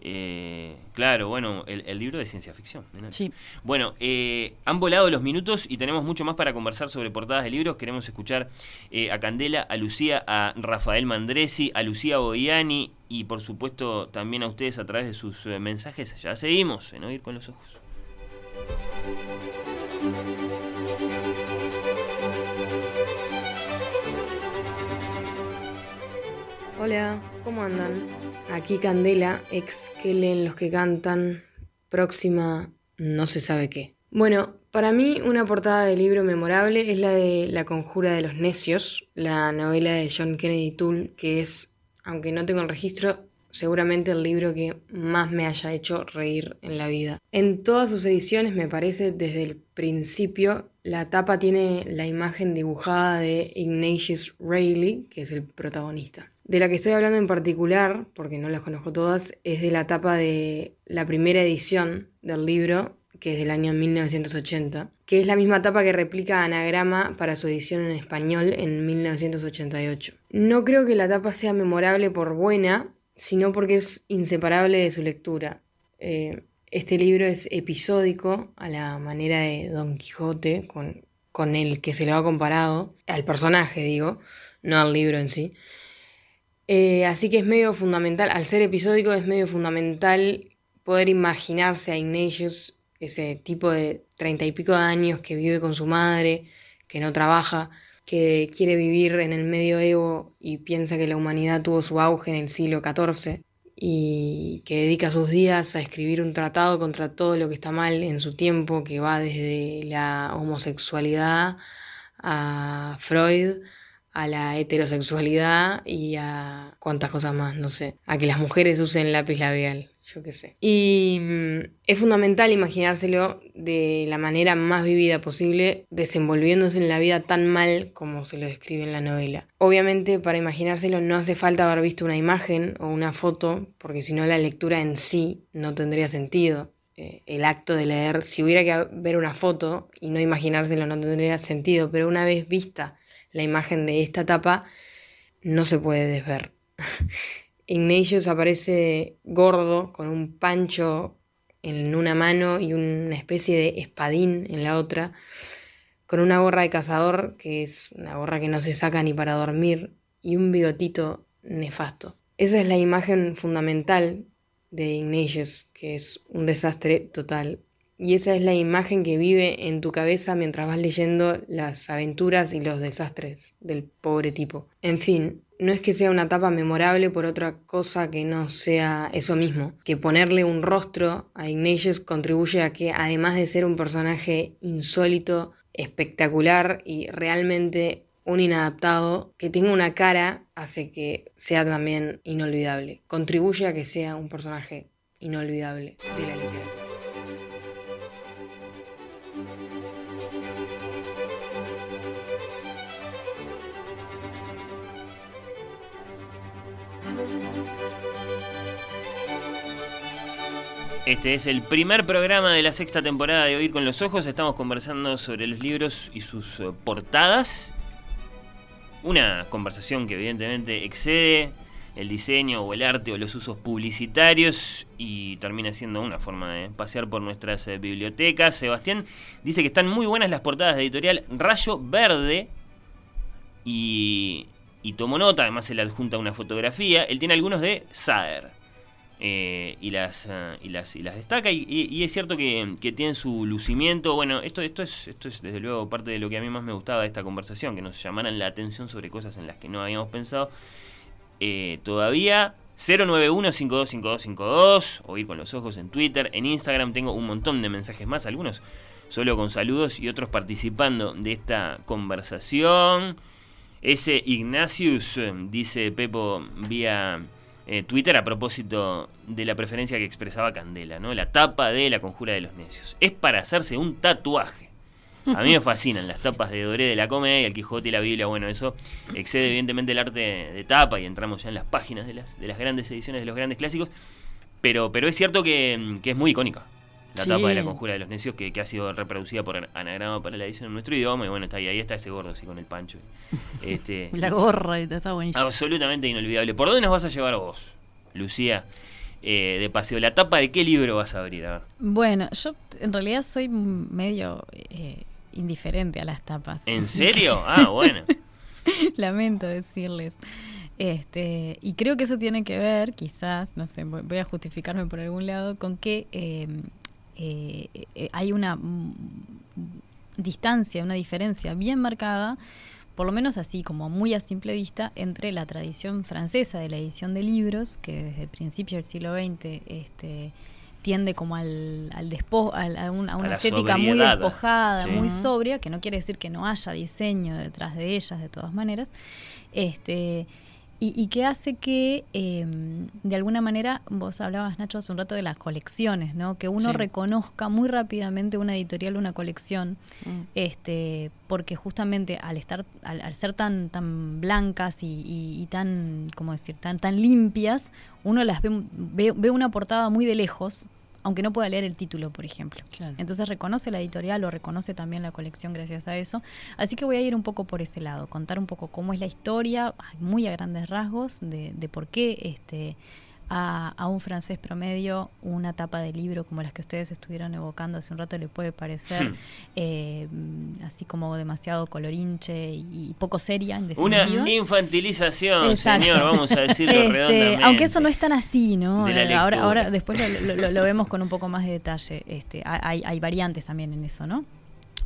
Eh, claro, bueno, el, el libro de ciencia ficción. Sí. Bueno, eh, han volado los minutos y tenemos mucho más para conversar sobre portadas de libros. Queremos escuchar eh, a Candela, a Lucía, a Rafael Mandresi, a Lucía Boiani y por supuesto también a ustedes a través de sus eh, mensajes. Ya seguimos en Oír con los Ojos. Hola, ¿cómo andan? Aquí Candela, ex que leen los que cantan, próxima no se sabe qué. Bueno, para mí una portada de libro memorable es la de La conjura de los necios, la novela de John Kennedy Toole, que es, aunque no tengo el registro, seguramente el libro que más me haya hecho reír en la vida. En todas sus ediciones me parece desde el principio la tapa tiene la imagen dibujada de Ignatius Reilly, que es el protagonista. De la que estoy hablando en particular, porque no las conozco todas, es de la tapa de la primera edición del libro, que es del año 1980, que es la misma tapa que replica Anagrama para su edición en español en 1988. No creo que la tapa sea memorable por buena, sino porque es inseparable de su lectura. Eh, este libro es episódico a la manera de Don Quijote, con, con el que se le ha comparado, al personaje digo, no al libro en sí. Eh, así que es medio fundamental, al ser episódico es medio fundamental poder imaginarse a Ignatius, ese tipo de treinta y pico de años que vive con su madre, que no trabaja, que quiere vivir en el medioevo y piensa que la humanidad tuvo su auge en el siglo XIV y que dedica sus días a escribir un tratado contra todo lo que está mal en su tiempo, que va desde la homosexualidad a Freud, a la heterosexualidad y a cuántas cosas más, no sé, a que las mujeres usen lápiz labial, yo qué sé. Y mm, es fundamental imaginárselo de la manera más vivida posible, desenvolviéndose en la vida tan mal como se lo describe en la novela. Obviamente para imaginárselo no hace falta haber visto una imagen o una foto, porque si no la lectura en sí no tendría sentido eh, el acto de leer, si hubiera que ver una foto y no imaginárselo no tendría sentido, pero una vez vista la imagen de esta tapa, no se puede desver. Ignatius aparece gordo, con un pancho en una mano y una especie de espadín en la otra, con una gorra de cazador, que es una gorra que no se saca ni para dormir, y un bigotito nefasto. Esa es la imagen fundamental de Ignatius, que es un desastre total y esa es la imagen que vive en tu cabeza mientras vas leyendo las aventuras y los desastres del pobre tipo. En fin, no es que sea una etapa memorable por otra cosa que no sea eso mismo, que ponerle un rostro a Ignatius contribuye a que, además de ser un personaje insólito, espectacular y realmente un inadaptado, que tenga una cara hace que sea también inolvidable. Contribuye a que sea un personaje inolvidable de la literatura. Este es el primer programa de la sexta temporada de Oír con los Ojos. Estamos conversando sobre los libros y sus eh, portadas. Una conversación que evidentemente excede el diseño o el arte o los usos publicitarios y termina siendo una forma de pasear por nuestras eh, bibliotecas. Sebastián dice que están muy buenas las portadas de editorial Rayo Verde y, y tomó nota, además se le adjunta una fotografía. Él tiene algunos de Saer. Eh, y, las, eh, y, las, y las destaca. Y, es cierto que, que, tienen su lucimiento. Bueno, esto, esto, es, esto es desde luego parte de lo que a mí más me gustaba de esta conversación, que nos llamaran la atención sobre cosas en las que no habíamos pensado. Eh, todavía 091-525252 o con los ojos en Twitter. En Instagram tengo un montón de mensajes más, algunos solo con saludos y otros participando de esta conversación. Ese Ignatius, dice Pepo vía eh, Twitter a propósito de la preferencia que expresaba Candela, ¿no? La tapa de La Conjura de los Necios. Es para hacerse un tatuaje. A mí me fascinan las tapas de Doré de la Comedia, el Quijote y la Biblia. Bueno, eso excede evidentemente el arte de, tapa y entramos ya en las páginas de las, de las grandes ediciones de los grandes clásicos. Pero, pero es cierto que, es muy icónica. La tapa de la conjura de los necios que, ha sido reproducida por anagrama para la edición en nuestro idioma. Y bueno, está ahí, ahí está ese gordo así con el pancho. Este, la gorra, está buenísimo. Absolutamente inolvidable. ¿Por dónde nos vas a llevar vos, Lucía? Eh, de paseo. ¿La tapa de qué libro vas a abrir? Bueno, yo en realidad soy medio eh, indiferente a las tapas. ¿En serio? Ah, bueno. Lamento decirles. Este, y creo que eso tiene que ver, quizás, no sé, voy a justificarme por algún lado, con que eh, eh, hay una mm, distancia, una diferencia bien marcada, por lo menos así, como muy a simple vista, entre la tradición francesa de la edición de libros, que desde principios del siglo XX este, tiende como al, al a, una, estética muy despojada, muy sobria, que no quiere decir que no haya diseño detrás de ellas de todas maneras, este, y, y que hace que, eh, de alguna manera, vos hablabas, Nacho, hace un rato de las colecciones, ¿no? Que uno Sí. reconozca muy rápidamente una editorial, una colección, Mm. este, porque justamente al estar, al, al ser tan, tan blancas y, y- y tan, ¿cómo decir?, tan, tan limpias, uno las ve, ve, ve una portada muy de lejos, aunque no pueda leer el título, por ejemplo. Claro. Entonces reconoce la editorial o reconoce también la colección gracias a eso. Así que voy a ir un poco por ese lado, contar un poco cómo es la historia, muy a grandes rasgos, de, de por qué este, a, a un francés promedio una tapa de libro como las que ustedes estuvieron evocando hace un rato le puede parecer Hmm. eh, así como demasiado colorinche y, y poco seria, en Una definitiva. infantilización, Exacto. señor, vamos a decirlo Este, redondamente. aunque eso no es tan así, ¿no? Eh, ahora, ahora después lo, lo- lo vemos con un poco más de detalle. Este, hay, hay variantes también en eso, ¿no?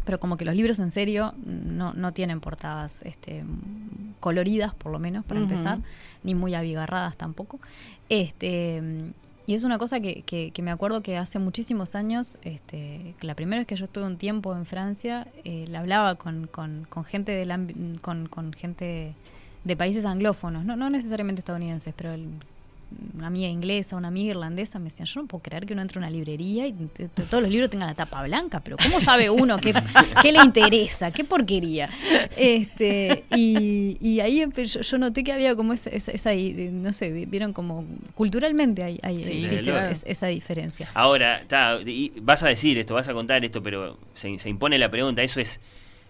Pero como que los libros en serio no, no tienen portadas este, coloridas, por lo menos, para empezar, ni muy abigarradas tampoco. Este, y es una cosa que, me acuerdo que hace muchísimos años, este, la primera vez que yo estuve un tiempo en Francia, eh, la hablaba con, gente con gente de países anglófonos, no, no necesariamente estadounidenses, pero el- una amiga inglesa, una amiga irlandesa me decían, yo no puedo creer que uno entre a una librería y todos los libros tengan la tapa blanca, pero ¿cómo sabe uno qué, qué le interesa? ¿Qué porquería? Este, y, y ahí yo, yo noté que había como esa, esa- esa no sé, vi- vieron como culturalmente hay, hay- Sí, existe esa, diferencia. Ahora, está, y vas a decir esto, vas a contar esto, pero se, se impone la pregunta, ¿eso es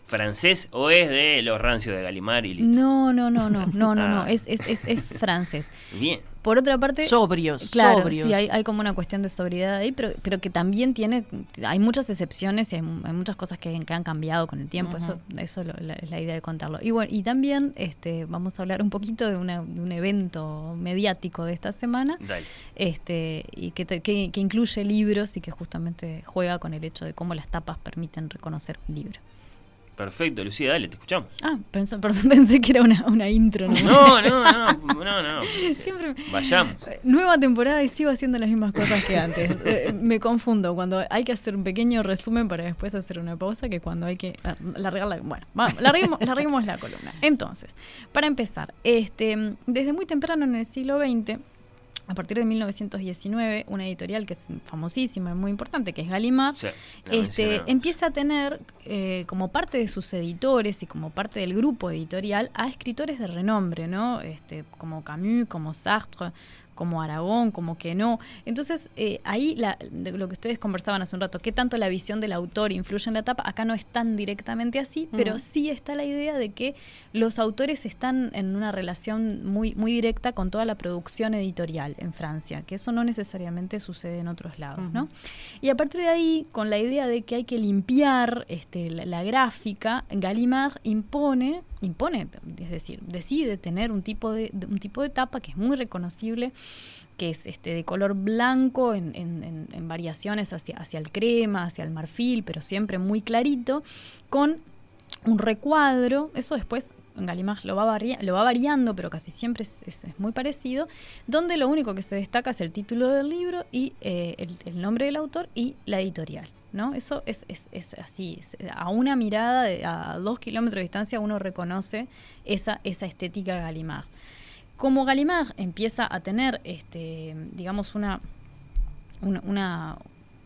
francés o es de los rancios de Galimar y listo? No, no, no, no, no, no, no, Ah. es, es, es, es francés. Bien. Por otra parte, Sobrios, Claro, sobrios. sí, hay, hay como una cuestión de sobriedad ahí, pero, pero que también tiene, hay muchas excepciones y hay, hay muchas cosas que, que han cambiado con el tiempo, eso, eso lo- la- es la idea de contarlo. Y bueno, y también este, vamos a hablar un poquito de, una- de un evento mediático de esta semana, Dale. este, y que, te- que, que incluye libros y que justamente juega con el hecho de cómo las tapas permiten reconocer un libro. Perfecto, Lucía, dale, te escuchamos. Ah, pensé, perdón, pensé que era una, una intro. No, no, no, no, no. Siempre, Vayamos. Nueva temporada y sigo haciendo las mismas cosas que antes. Eh, Me confundo cuando hay que hacer un pequeño resumen para después hacer una pausa que cuando hay que ah, largar la... Bueno, vamos, larguemos, larguemos la columna. Entonces, para empezar, este, desde muy temprano en el siglo XX, a partir de 1919, una editorial que es famosísima y muy importante, que es Gallimard, Sí, este, empieza a tener eh, como parte de sus editores y como parte del grupo editorial a escritores de renombre, ¿no? Este, como Camus, como Sartre, como Aragón, como que no. Entonces, eh, ahí la- de lo que ustedes conversaban hace un rato, qué tanto la visión del autor influye en la etapa, acá no es tan directamente así, pero sí está la idea de que los autores están en una relación muy, muy directa con toda la producción editorial en Francia, que eso no necesariamente sucede en otros lados, ¿no? Y a partir de ahí, con la idea de que hay que limpiar este, la, la gráfica, Gallimard impone, impone, es decir, decide tener un tipo de, un tipo de tapa que es muy reconocible, que es este de color blanco en, en- en- variaciones hacia, hacia el crema, hacia el marfil, pero siempre muy clarito, con un recuadro, eso después Gallimard lo va, lo va variando, pero casi siempre es, muy parecido, donde lo único que se destaca es el título del libro y eh, el nombre del autor y la editorial. ¿No? Eso es, es, así, a una mirada, a dos kilómetros de distancia uno reconoce esa, esa estética Gallimard. Como Gallimard empieza a tener, este, digamos, una, una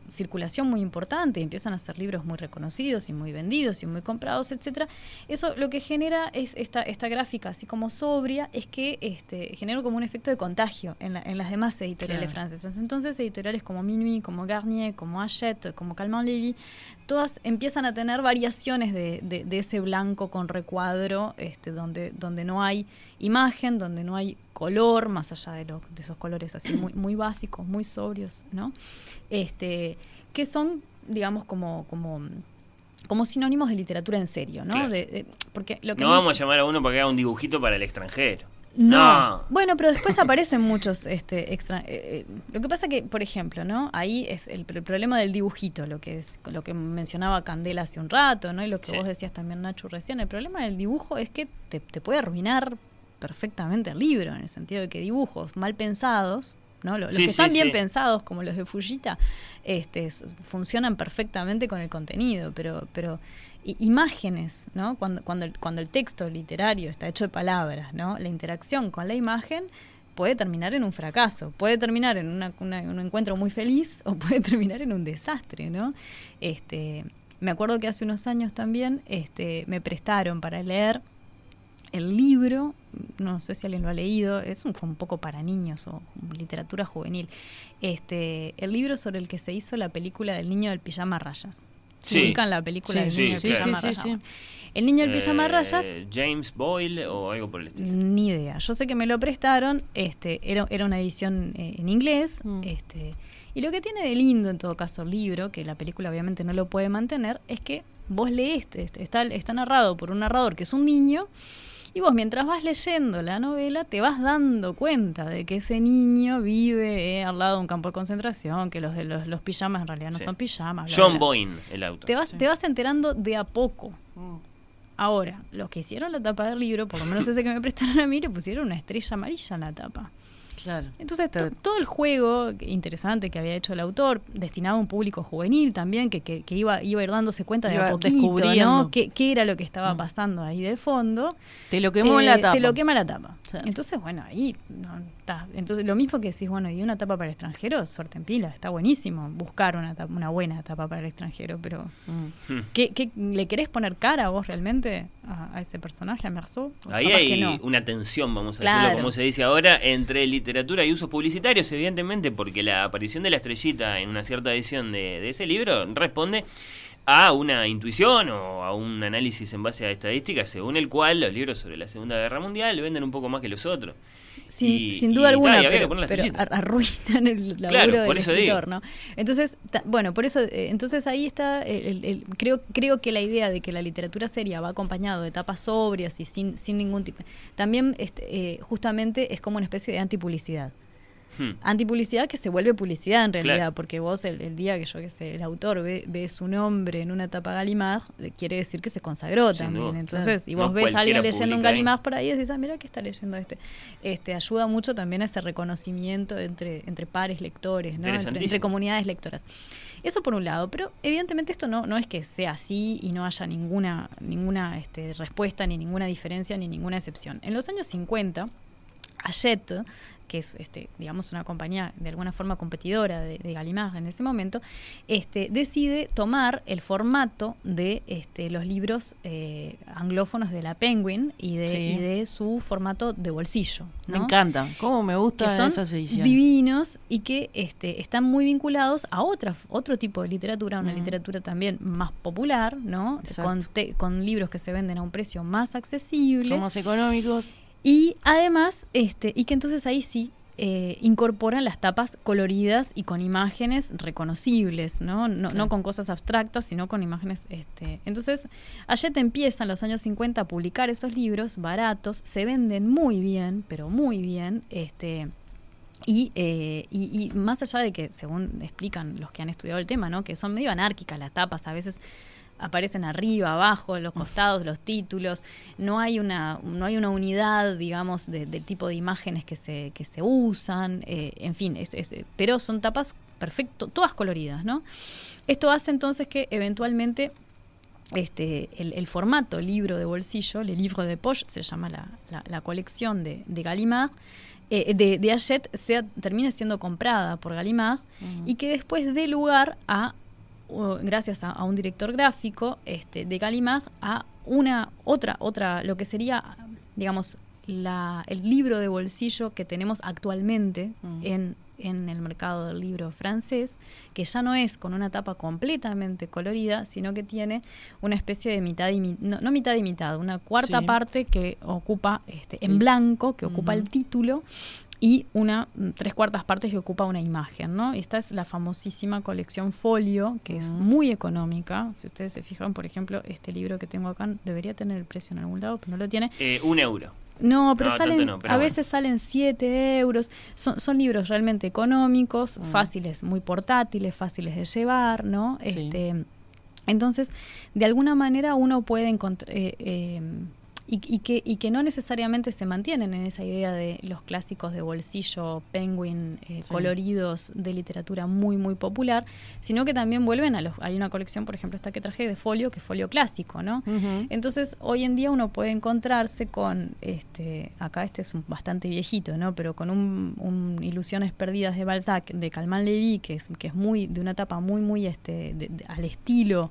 circulación muy importante, empiezan a ser libros muy reconocidos y muy vendidos y muy comprados, etcétera. Eso lo que genera es esta, esta gráfica así como sobria, es que este, genera como un efecto de contagio en, la- en las demás editoriales Claro. francesas. Entonces, editoriales como Minuit, como Garnier, como Hachette, como Calment Levy, todas empiezan a tener variaciones de, de- de ese blanco con recuadro, este, donde, donde no hay imagen, donde no hay color, más allá de, lo- de esos colores así muy, muy básicos, muy sobrios, ¿no? Este, que son, digamos, como, como, como sinónimos de literatura en serio, ¿no? Claro. De- de- porque lo que No vamos a llamar a uno para que haga un dibujito para el extranjero. No. No. Bueno, pero después aparecen muchos este, extra. eh, eh, lo que pasa que, por ejemplo, ¿no? Ahí es el, el problema del dibujito, lo que es lo que mencionaba Candela hace un rato, ¿no? Y lo que Sí. vos decías también, Nacho, recién. El problema del dibujo es que te, te puede arruinar perfectamente el libro, en el sentido de que dibujos mal pensados, ¿no? Los, Sí, que sí, están bien sí. pensados, como los de Fujita, este, funcionan perfectamente con el contenido, pero, pero imágenes, ¿no? Cuando, cuando, el, cuando el texto literario está hecho de palabras, ¿no? La interacción con la imagen puede terminar en un fracaso, puede terminar en una- una- un encuentro muy feliz o puede terminar en un desastre, ¿no? Este, me acuerdo que hace unos años también este, me prestaron para leer el libro, no sé si alguien lo ha leído, es un, un poco para niños o literatura juvenil, este, el libro sobre el que se hizo la película del niño del pijama rayas. ¿Se Sí. ubican la película Sí, del niño del sí, pijama sí, a sí, El niño del pijama a Eh, rayas James Boyle o algo por el estilo. ni idea. Yo sé que me lo prestaron, este, era, era una edición eh, en inglés, Mm. este, y lo que tiene de lindo en todo caso el libro, que la película obviamente no lo puede mantener, es que vos lees, este, está, está narrado por un narrador que es un niño, y vos mientras vas leyendo la novela te vas dando cuenta de que ese niño vive eh, al lado de un campo de concentración, que los de los, los pijamas en realidad no Sí. son pijamas. bla, John bla. Boyne, el autor. Te vas, Sí. te vas enterando de a poco. Mm. Ahora, los que hicieron la tapa del libro, por lo menos ese que me prestaron a mí, le pusieron una estrella amarilla en la tapa. Claro. Entonces, todo el juego interesante que había hecho el autor, destinado a un público juvenil también, que, que, que iba, iba a ir dándose cuenta de a poquito. ¿no? ¿Qué, qué era lo que estaba Mm. pasando ahí de fondo. Te lo quemó en Eh, la tapa. Te lo quema la tapa. Entonces, bueno, ahí no, está. Entonces, lo mismo que decís, bueno, y una tapa para el extranjero, suerte en pila, está buenísimo buscar una, tapa- una buena tapa para el extranjero, pero Mm. ¿qué, qué- le querés poner cara vos realmente a, a ese personaje, a Merzou? Ahí hay no. una tensión, vamos a Claro. decirlo como se dice ahora, entre literatura y usos publicitarios, evidentemente, porque la aparición de la estrellita en una cierta edición de, de ese libro responde a una intuición o a un análisis en base a estadísticas, según el cual los libros sobre la Segunda Guerra Mundial venden un poco más que los otros. Sin, Y- sin duda alguna, y pero, pero arruinan el laburo Claro, del escritor, digo. ¿no? Entonces, ta- bueno, por eso, eh, entonces ahí está, el- el- el- creo, creo que la idea de que la literatura seria va acompañado de etapas sobrias y sin, sin ningún tipo, también este, eh, justamente es como una especie de antipublicidad. Hmm. Antipublicidad que se vuelve publicidad en realidad, Claro. porque vos el, el día que yo qué sé, el autor ve, ve su nombre en una tapa Gallimard, eh, quiere decir que se consagró Sin también. duda, Entonces, y vos No ves a alguien leyendo un ahí. Gallimard por ahí y decís, ah, mira que está leyendo este. Este ayuda mucho también a ese reconocimiento entre, entre pares lectores, ¿no? entre, comunidades lectoras. Eso por un lado, pero evidentemente esto no, no es que sea así y no haya ninguna, ninguna este, respuesta, ni ninguna diferencia, ni ninguna excepción. En los años 50, Hachette, que es, este, digamos, una compañía de alguna forma competidora de, de Gallimard en ese momento, este, decide tomar el formato de este, los libros eh, anglófonos de la Penguin y de, Sí. y de su formato de bolsillo. Me encanta. ¿Cómo me que gustan son esas ediciones? divinos y que este, están muy vinculados a otra, otro tipo de literatura, una Ujú. literatura también más popular, ¿no? Con, te- con libros que se venden a un precio más accesible. Son más económicos. Y además, este, y que entonces ahí sí eh, incorporan las tapas coloridas y con imágenes reconocibles, ¿no? No, Claro. no con cosas abstractas, sino con imágenes. Este. Entonces, Ayet empieza en los años 50 a publicar esos libros baratos, se venden muy bien, pero muy bien. Este, y, eh, y, y más allá de que, según explican los que han estudiado el tema, ¿no? que son medio anárquicas las tapas, a veces aparecen arriba, abajo, en los costados, los títulos, no hay una, no hay una unidad, digamos, de- del tipo de imágenes que se, que se usan, eh, en fin, es- es- pero son tapas perfecto, todas coloridas, ¿no? Esto hace entonces que eventualmente este, el, el formato libro de bolsillo, le livre de poche, se llama la, la- la colección de, de Gallimard, eh, de, de Hachette, sea, termine siendo comprada por Gallimard y que después dé lugar a, gracias a, a un director gráfico este, de Gallimard, a una otra, otra, lo que sería, digamos, la, el libro de bolsillo que tenemos actualmente Mm. en, en el mercado del libro francés, que ya no es con una tapa completamente colorida, sino que tiene una especie de mitad y no, no mitad y mitad, una cuarta Sí. parte que ocupa este, en blanco, que ocupa el título, y una mm, tres cuartas partes que ocupa una imagen, ¿no? Esta es la famosísima colección Folio, que es muy económica. Si ustedes se fijan, por ejemplo, este libro que tengo acá debería tener el precio en algún lado, pero no lo tiene. Eh, un euro. No, pero No, salen, tanto no, pero a bueno. veces salen 7 euros. Son, son libros realmente económicos, Mm. fáciles, muy portátiles, fáciles de llevar, ¿no? Sí. Este, entonces, de alguna manera uno puede encont- eh, eh, y, y que, y que no necesariamente se mantienen en esa idea de los clásicos de bolsillo, penguin, eh, Sí. coloridos de literatura muy, muy popular, sino que también vuelven a los... Hay una colección, por ejemplo, esta que traje de folio, que es folio clásico, ¿no? Entonces, hoy en día uno puede encontrarse con, este, acá este es un- bastante viejito, ¿no? Pero con un, un Ilusiones Perdidas de Balzac, de Calmán Levy, que es, que es muy, de una etapa muy, muy, este, de- de- al estilo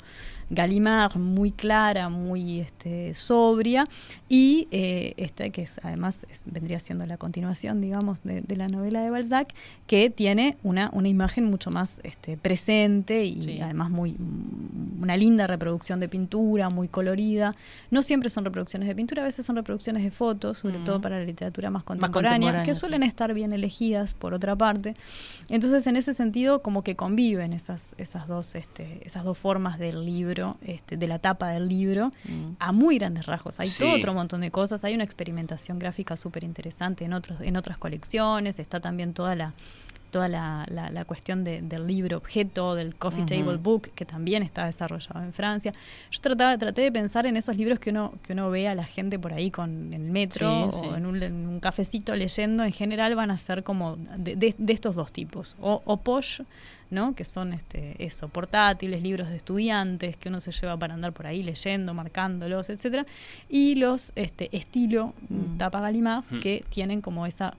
Gallimard, muy clara, muy este, sobria, y eh, esta que es, además es- vendría siendo la continuación, digamos, de, de la novela de Balzac, que tiene una, una imagen mucho más este, presente y Sí. además muy una linda reproducción de pintura, muy colorida. No siempre son reproducciones de pintura, a veces son reproducciones de fotos, sobre Mm. todo para la literatura más contemporánea, contemporánea, que sí. suelen estar bien elegidas por otra parte. Entonces, en ese sentido, como que conviven esas, esas dos, este, esas dos formas del libro, este, de la tapa del libro, Mm. a muy grandes rasgos. Hay Sí. todo otro montón de cosas, hay una experimentación gráfica súper interesante en otros, en otras colecciones, está también toda la toda la, la- la cuestión de- del libro objeto, del coffee table book, que también está desarrollado en Francia. Yo trataba, traté de pensar en esos libros que uno, que uno ve a la gente por ahí con en el metro Sí, o sí. En, un, en un cafecito leyendo, en general van a ser como de, de- de estos dos tipos, o, o poche, ¿no? que son este, eso, portátiles, libros de estudiantes que uno se lleva para andar por ahí leyendo, marcándolos, etcétera, y los este, estilo Mm. tapa Gallimard, Mm. que tienen como esa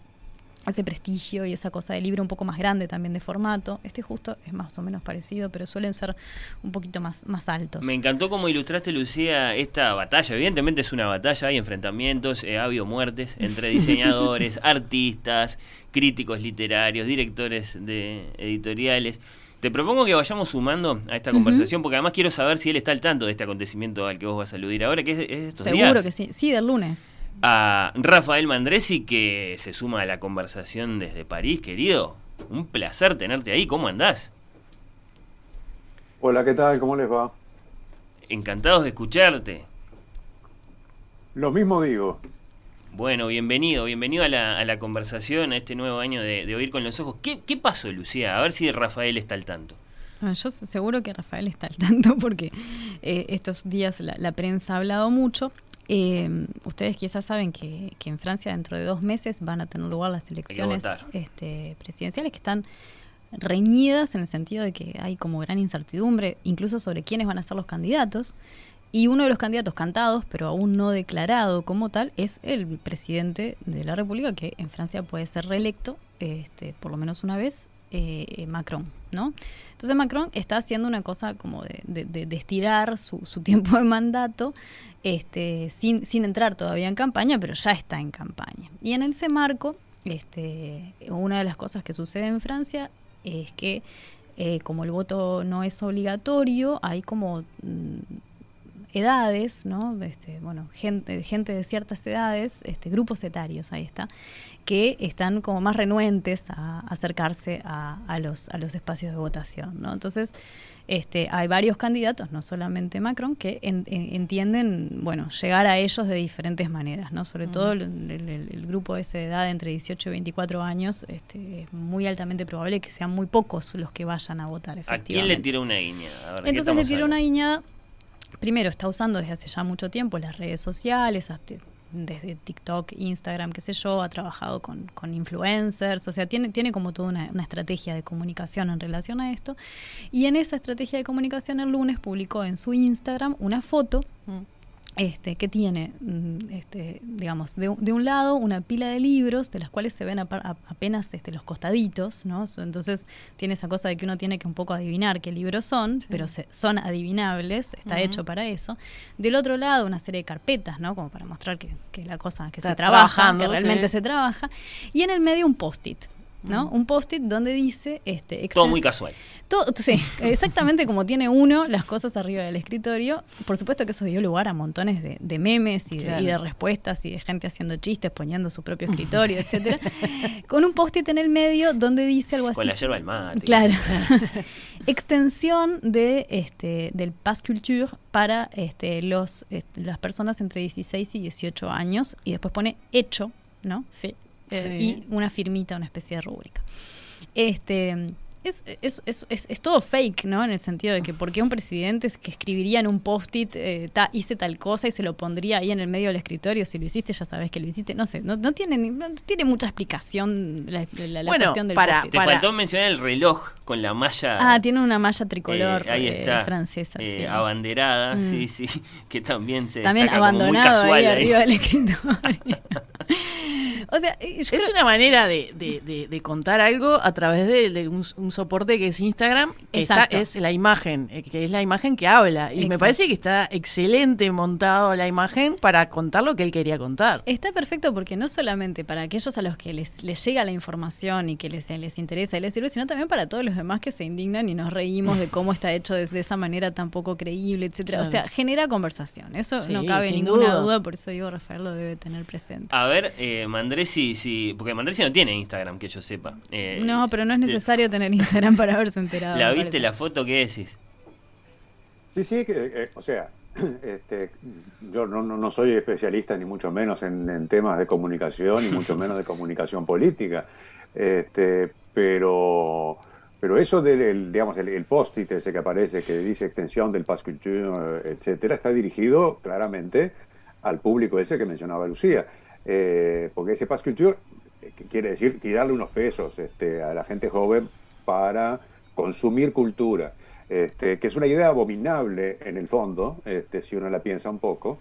ese prestigio y esa cosa de libro un poco más grande también de formato. Este justo es más o menos parecido, pero suelen ser un poquito más, más altos. Me encantó cómo ilustraste, Lucía, esta batalla. Evidentemente es una batalla, hay enfrentamientos, eh, ha habido muertes entre diseñadores, artistas, críticos literarios, directores de editoriales. Te propongo que vayamos sumando a esta conversación, porque además quiero saber si él está al tanto de este acontecimiento al que vos vas a aludir ahora, que es, es estos Seguro días. que sí. Sí, del lunes. A Rafael Mandresi, que se suma a la conversación desde París, querido. Un placer tenerte ahí. ¿Cómo andás? Hola, ¿qué tal? ¿Cómo les va? Encantados de escucharte. Lo mismo digo. Bueno, bienvenido, bienvenido a la, a la conversación, a este nuevo año de, de Oír con los Ojos. ¿Qué, ¿Qué pasó, Lucía? A ver si Rafael está al tanto. Ah, Yo seguro que Rafael está al tanto porque eh, estos días la, la prensa ha hablado mucho. Eh, ustedes quizás saben que, que en Francia dentro de dos meses van a tener lugar las elecciones este, presidenciales que están reñidas en el sentido de que hay como gran incertidumbre incluso sobre quiénes van a ser los candidatos. Y uno de los candidatos cantados, pero aún no declarado como tal, es el presidente de la República, que en Francia puede ser reelecto este, por lo menos una vez, eh, Macron, ¿no? Entonces Macron está haciendo una cosa como de, de- de- de estirar su, su tiempo de mandato, este, sin, sin entrar todavía en campaña, pero ya está en campaña. Y en ese marco, este, una de las cosas que sucede en Francia es que eh, como el voto no es obligatorio, hay como mm, edades, ¿no? Este, bueno, gente, gente de ciertas edades, este, grupos etarios, ahí está, que están como más renuentes a acercarse a, a los, a los espacios de votación, ¿no? Entonces, este, hay varios candidatos, no solamente Macron, que en- en- entienden, bueno, llegar a ellos de diferentes maneras, ¿no? Sobre todo el, el- el- grupo ese de edad entre 18 y 24 años, este, es muy altamente probable que sean muy pocos los que vayan a votar, ¿A quién le tira una guiña? A ver, ¿de qué Entonces le tiró una guiñada. Primero, está usando desde hace ya mucho tiempo las redes sociales, desde TikTok, Instagram, qué sé yo, ha trabajado con, con influencers, o sea, tiene, tiene como toda una, una estrategia de comunicación en relación a esto. Y en esa estrategia de comunicación el lunes publicó en su Instagram una foto Mm. Este, que tiene, mm, este, digamos, de, un- de un lado una pila de libros, de las cuales se ven apa- a- apenas este, los costaditos, ¿no? Entonces tiene esa cosa de que uno tiene que un poco adivinar qué libros son, pero se- son adivinables, está hecho para eso. Del otro lado una serie de carpetas, ¿no? Como para mostrar que, que la cosa, que Está se trabaja, que realmente sí. se trabaja. Y en el medio un post-it. ¿No? Un post-it donde dice este Todo muy casual. todo- sí, exactamente como tiene uno las cosas arriba del escritorio. Por supuesto que eso dio lugar a montones de, de memes y de, Claro. y de respuestas y de gente haciendo chistes, poniendo su propio escritorio, etcétera. Con un post-it en el medio donde dice algo así. Con la yerba del mate. Claro. Extensión de este del Pass Culture para este, los este, las personas entre 16 y 18 años y después pone hecho, ¿no? Fe- eh, Sí. Y una firmita, una especie de rúbrica. Este es, es, es, es, todo fake, ¿no? En el sentido de que porque un presidente es que escribiría en un post-it, eh, ta- hice tal cosa y se lo pondría ahí en el medio del escritorio, si lo hiciste ya sabes que lo hiciste, no sé, no, no tiene, no tiene mucha explicación la, la- la Bueno, cuestión del para- post-it. Te para- faltó mencionar el reloj con la malla. Ah, tiene una malla tricolor eh, ahí eh, francesa, eh, sí. abanderada, Mm. sí, sí, que también se También abandonado ahí. arriba del escritorio. o sea, eh, Es creo- una manera de, de- de- de contar algo a través de, de un, un soporte que es Instagram, que está- es la imagen, eh, que es la imagen que habla. Y me parece que está excelente montado la imagen para contar lo que él quería contar. Está perfecto porque no solamente para aquellos a los que les, les llega la información y que les, les interesa y les sirve, sino también para todos los demás que se indignan y nos reímos de cómo está hecho de, esa manera tan poco creíble, etcétera. O sea, genera conversación. Eso Sí, no cabe ninguna duda. duda. por eso digo, Rafael lo debe tener presente. A ver, eh, Mandresi, sí, porque Mandresi no tiene Instagram, que yo sepa. Eh, no, pero no es necesario tener Instagram para haberse enterado. ¿La viste la foto? ¿Qué decís? Sí, sí, que, eh, o sea, este, yo no, no, no soy especialista ni mucho menos en, en temas de comunicación, ni mucho menos de comunicación política, este, pero, pero eso del, el, digamos, el, el post-it ese que aparece, que dice extensión del Pass Culture, etcétera, está dirigido claramente al público ese que mencionaba Lucía, Eh, porque ese Pass Culture eh, quiere decir tirarle unos pesos este, a la gente joven para consumir cultura este, que es una idea abominable en el fondo, este, si uno la piensa un poco,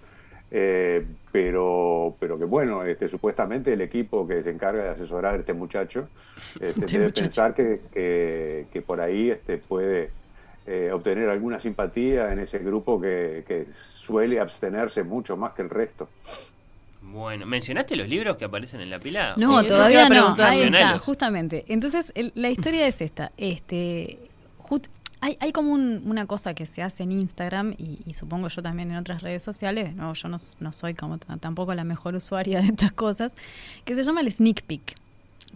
eh, pero, pero que bueno, este, supuestamente el equipo que se encarga de asesorar a este muchacho este, Este debe muchacho. pensar que, que- que por ahí este, puede eh, obtener alguna simpatía en ese grupo que, que suele abstenerse mucho más que el resto. Bueno, ¿mencionaste los libros que aparecen en la pila? No, Sí, todavía no. Ahí está, justamente. Entonces, el- la historia es esta. Este, hay, hay como un- una cosa que se hace en Instagram y, y supongo yo también en otras redes sociales. No, yo no, no soy como tampoco la mejor usuaria de estas cosas, que se llama el sneak peek,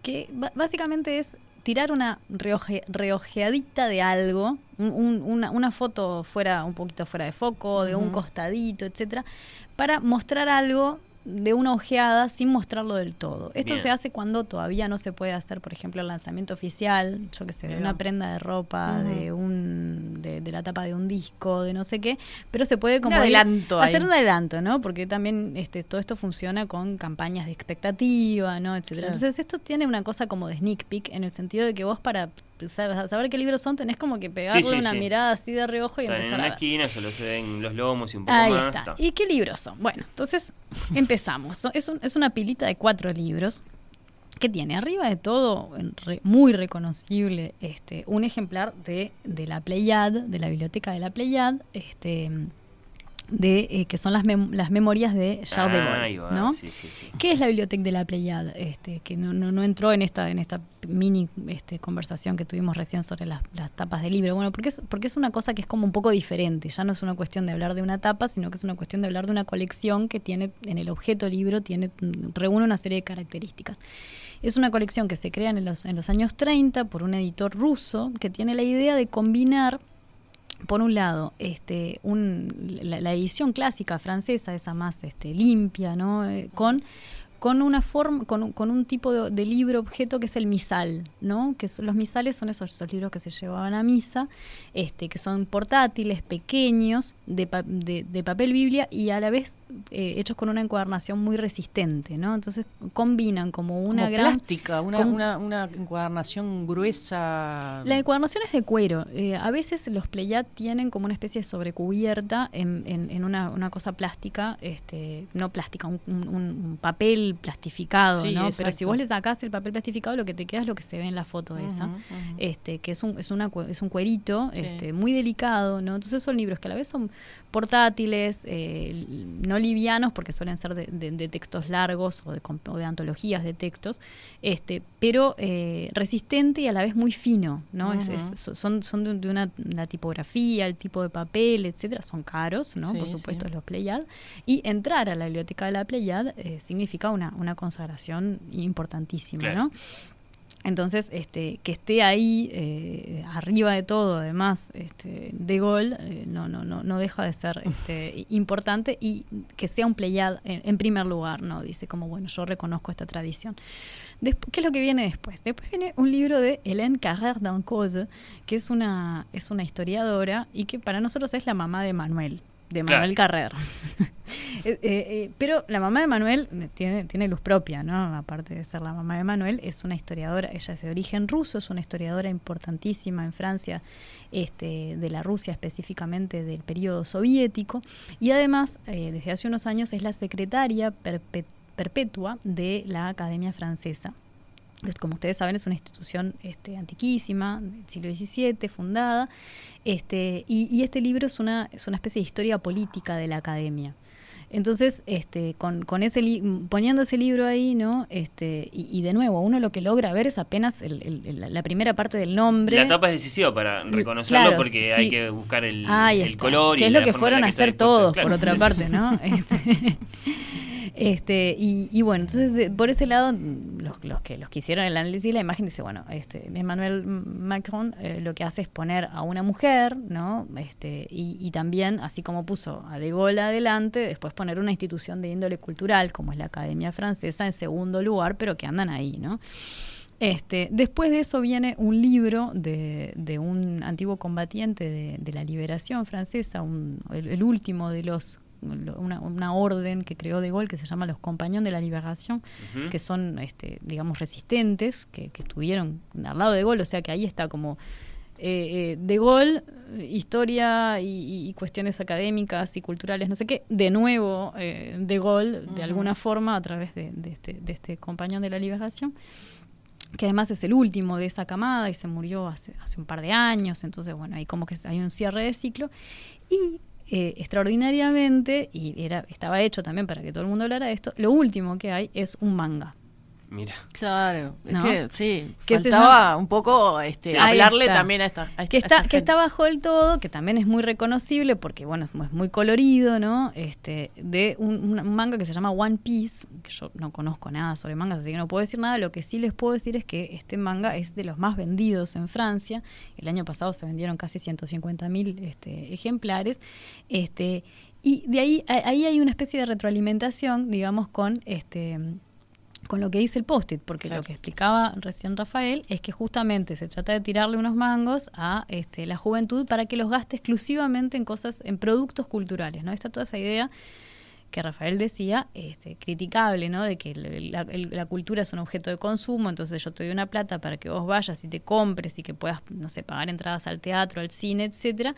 que básicamente es tirar una reoje- reojeadita de algo, un- un- una, una foto fuera un poquito fuera de foco, de un costadito, etcétera, para mostrar algo de una ojeada sin mostrarlo del todo. Esto Bien. se hace cuando todavía no se puede hacer, por ejemplo, el lanzamiento oficial, yo que sé, de Bien. una prenda de ropa, de un de, de la tapa de un disco, de no sé qué, pero se puede como Un adelanto ahí. hacer un adelanto, ¿no? Porque también este todo esto funciona con campañas de expectativa, ¿no? etcétera. Claro. Entonces, esto tiene una cosa como de sneak peek en el sentido de que vos para saber, saber qué libros son tenés como que pegarle sí, una sí. mirada así de reojo y Están en empezar a una ver. esquina, solo se ven los lomos y un poco Ahí más. está. está. ¿Y qué libros son? Bueno, entonces empezamos. Es, un- es una pilita de cuatro libros que tiene arriba de todo, en re- muy reconocible, este, un ejemplar de, de la Pleiad, de la biblioteca de la Pleiad, este, de, eh, que son las, mem- las memorias de Charles de Ahí Gaulle. ¿no? sí, sí, sí. ¿Qué es la biblioteca de la Pleiad? Este, que no, no, no entró en esta, en esta mini este, conversación que tuvimos recién sobre las, las tapas de libro. Bueno, porque es, porque es una cosa que es como un poco diferente. Ya no es una cuestión de hablar de una tapa, sino que es una cuestión de hablar de una colección que tiene, en el objeto libro, tiene, reúne una serie de características. Es una colección que se crea en los, en los años 30 por un editor ruso que tiene la idea de combinar por un lado, este, un, la, la edición clásica francesa, esa más este, limpia, ¿no? Eh, con, con una forma, con, un- con un tipo de, de libro objeto que es el misal, ¿no? Que son- los misales son esos, esos libros que se llevaban a misa, este, que son portátiles, pequeños, de, pa- de, de papel biblia y a la vez eh, hechos con una encuadernación muy resistente, ¿no? Entonces combinan como una Como gran plástica, una, una, una encuadernación gruesa. La encuadernación es de cuero. Eh, a veces los Pleiad tienen como una especie de sobrecubierta en, en- en una, una cosa plástica, este, no plástica, un, un- un papel plastificado, Sí, ¿no? Pero si vos le sacás el papel plastificado, lo que te queda es lo que se ve en la foto esa. Ujú, ujú. Este, que es un, es, una, es un cuerito Sí. este, muy delicado, ¿no? Entonces son libros que a la vez son portátiles, eh, no livianos, porque suelen ser de, de- de textos largos o de, comp- o de antologías de textos, este, pero eh, resistente y a la vez muy fino, ¿no? Es- es- son son de, una la tipografía, el tipo de papel, etcétera, son caros, ¿no? Sí, Por supuesto, los Pleiad. Y entrar a la biblioteca de la Pleiad eh, significa una, una consagración importantísima, Claro. ¿no? Entonces, este, que esté ahí, eh, arriba de todo, además, este, de gol, eh, no, no, no, no deja de ser este, importante y que sea un Pleiad en, en primer lugar, ¿no? Dice como, bueno, yo reconozco esta tradición. Después, ¿Qué es lo que viene después? Después viene un libro de Hélène Carrère d'Ancause, que es una, es una historiadora y que para nosotros es la mamá de Manuel, de Claro. Manuel Carrer. Eh, eh, eh, pero la mamá de Manuel tiene, tiene luz propia, ¿no? Aparte de ser la mamá de Manuel, es una historiadora, ella es de origen ruso, es una historiadora importantísima en Francia, este, de la Rusia específicamente del periodo soviético, y además, eh, desde hace unos años, es la secretaria perpe- perpetua de la Academia Francesa. Como ustedes saben, es una institución este, antiquísima, del siglo XVII, fundada, este, y, y este libro es una, es una especie de historia política de la academia. Entonces, este, con, con ese li- poniendo ese libro ahí, ¿no? Este, y, y de nuevo, uno lo que logra ver es apenas el- el- el- la primera parte del nombre. La tapa es decesiva para reconocerlo Claro, porque sí. hay que buscar el, color y que es lo que fueron a hacer todos, claro. por otra parte, ¿no? Este, este, y, y bueno, entonces de- por ese lado, los, que los que hicieron el análisis, la imagen dice, bueno, este, Emmanuel Macron eh, lo que hace es poner a una mujer, ¿no? Este, y, y también, así como puso a De Gaulle adelante, después poner una institución de índole cultural, como es la Academia Francesa, en segundo lugar, pero que andan ahí, ¿no? Este, después de eso viene un libro de, de un antiguo combatiente de, de la liberación francesa, un- el último de los una, una orden que creó De Gaulle que se llama los Compañones de la Liberación, Ujú. que son, este, digamos, resistentes, que, que estuvieron al lado de De Gaulle, o sea que ahí está como eh, eh, De Gaulle, historia y, y cuestiones académicas y culturales, no sé qué, de nuevo eh, De Gaulle, de alguna forma, a través de, de este, de este Compañón de la Liberación que además es el último de esa camada y se murió hace, hace un par de años, entonces bueno, ahí como que hay un cierre de ciclo. Y eh, extraordinariamente, y era, estaba hecho también para que todo el mundo hablara de esto, lo último que hay es un manga. Mira. Claro, es ¿No? que sí, Que faltaba un poco este, Sí. Hablarle está. también a esta, a que esta está, gente. que está bajo el todo, que también es muy reconocible porque, bueno, es muy- colorido, ¿no? Este, de un, un manga que se llama One Piece, que yo no conozco nada sobre mangas, así que no puedo decir nada. Lo que sí les puedo decir es que este manga es de los más vendidos en Francia. El año pasado se vendieron casi 150 mil este, ejemplares. Este, y de ahí, a- ahí hay una especie de retroalimentación, digamos, con este con lo que dice el post-it, porque Claro. lo que explicaba recién Rafael es que justamente se trata de tirarle unos mangos a este, la juventud para que los gaste exclusivamente en cosas, en productos culturales, ¿no? Está toda esa idea que Rafael decía, este, criticable, ¿no? De que la, la cultura es un objeto de consumo, entonces yo te doy una plata para que vos vayas y te compres y que puedas, no sé, pagar entradas al teatro, al cine, etcétera,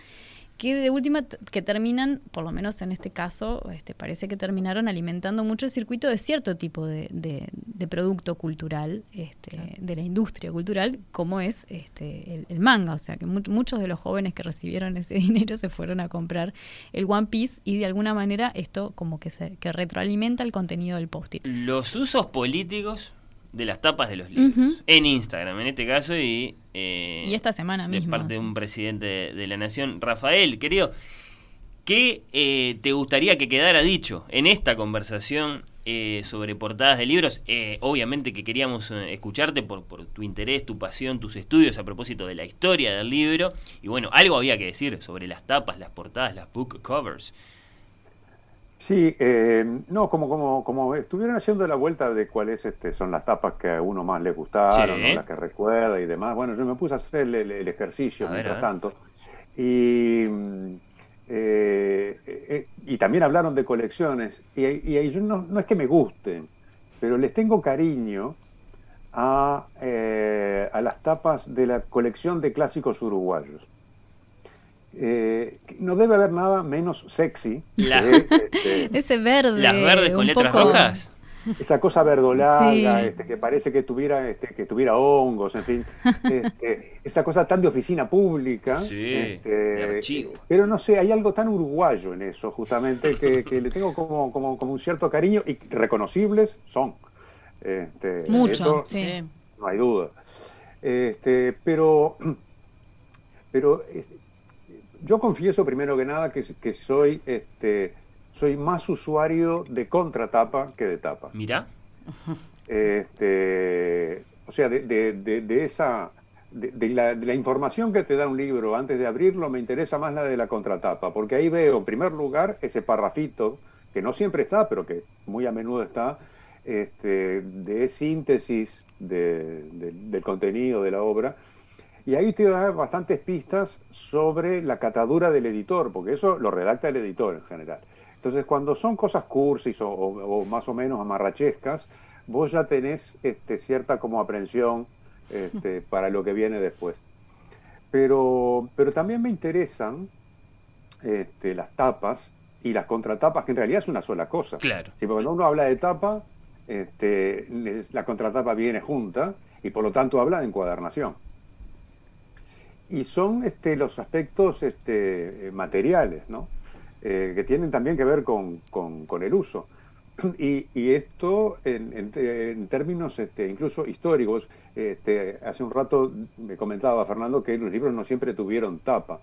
que de última que terminan, por lo menos en este caso, este, parece que terminaron alimentando mucho el circuito de cierto tipo de, de- de producto cultural, este, de la industria cultural, como es este, el, el manga. O sea, que mu- muchos de los jóvenes que recibieron ese dinero se fueron a comprar el One Piece y de alguna manera esto como que, se, que retroalimenta el contenido del post-it. Los usos políticos de las tapas de los libros. En Instagram, en este caso, y. eh, Y esta semana de mismo, parte de un presidente de, de la nación. Rafael, querido, ¿qué eh, te gustaría que quedara dicho en esta conversación eh, sobre portadas de libros? Eh, obviamente que queríamos eh, escucharte por, por tu interés, tu pasión, tus estudios a propósito de la historia del libro. Y bueno, algo había que decir sobre las tapas, las portadas, las book covers. Sí, eh, no, como, como, como estuvieron haciendo la vuelta de cuáles este, son las tapas que a uno más le gustaron, Sí. ¿no? las que recuerda y demás. Bueno, yo me puse a hacer el, ejercicio A mientras ver. tanto. Y, mm, eh, eh, y también hablaron de colecciones. Y, y, y yo no, no es que me gusten, pero les tengo cariño a, eh, a las tapas de la colección de clásicos uruguayos. Eh, no debe haber nada menos sexy La- que, este, Ese verde. ¿Las verdes con letras poco- rojas? esa cosa verdolaga, Sí. este, que parece que tuviera, este, que tuviera hongos, en fin, este, esa cosa tan de oficina pública. Sí, este, de archivo. Pero no sé, hay algo tan uruguayo en eso, justamente, que, que le tengo como, como, como un cierto cariño y reconocibles son. Este, Mucho, eso sí. No hay duda. Este, pero pero yo confieso primero que nada que, que soy este soy más usuario de contratapa que de tapa. Mirá. Este, o sea, de, de- de- de esa, de, de la, de la información que te da un libro antes de abrirlo, me interesa más la de la contratapa, porque ahí veo, en primer lugar, ese parrafito, que no siempre está, pero que muy a menudo está, este, de síntesis de- de- del contenido de la obra, y ahí te da bastantes pistas sobre la catadura del editor, porque eso lo redacta el editor en general. Entonces, cuando son cosas cursis o, o- o más o menos amarrachescas, vos ya tenés este, cierta como aprensión este, para lo que viene después. Pero, pero también me interesan este, las tapas y las contratapas, que en realidad es una sola cosa. Claro. Sí, porque cuando uno habla de tapa, este, la contratapa viene junta y por lo tanto habla de encuadernación. Y son este, los aspectos este, eh, materiales, ¿no? Eh, que tienen también que ver con, con- con el uso. Y, y esto en, en términos este, incluso históricos, este, hace un rato me comentaba Fernando que los libros no siempre tuvieron tapa.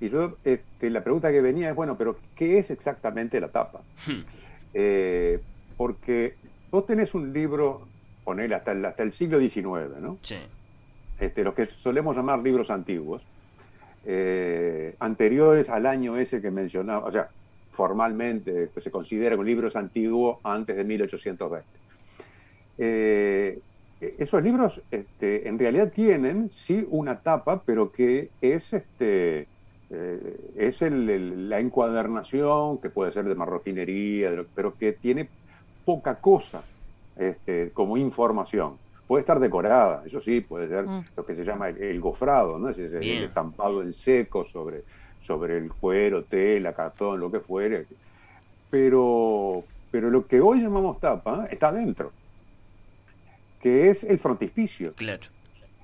Y yo, este, la pregunta que venía es, bueno, pero ¿qué es exactamente la tapa? Eh, porque vos tenés un libro, ponele hasta el, hasta el siglo XIX, ¿no? Sí. Este, los que solemos llamar libros antiguos, eh, anteriores al año ese que mencionaba, o sea, formalmente pues, se considera un libro antiguo antes de 1820. Eh, esos libros este, en realidad tienen, sí, una tapa, pero que es, este, eh, es el- la encuadernación, que puede ser de marroquinería, pero que tiene poca cosa este, como información. Puede estar decorada, eso sí, puede ser Mm. lo que se llama el, el gofrado, ¿no? Es ese- el estampado en seco sobre, sobre el cuero, tela, cartón, lo que fuere. Pero, pero lo que hoy llamamos tapa está dentro, que es el frontispicio. Claro.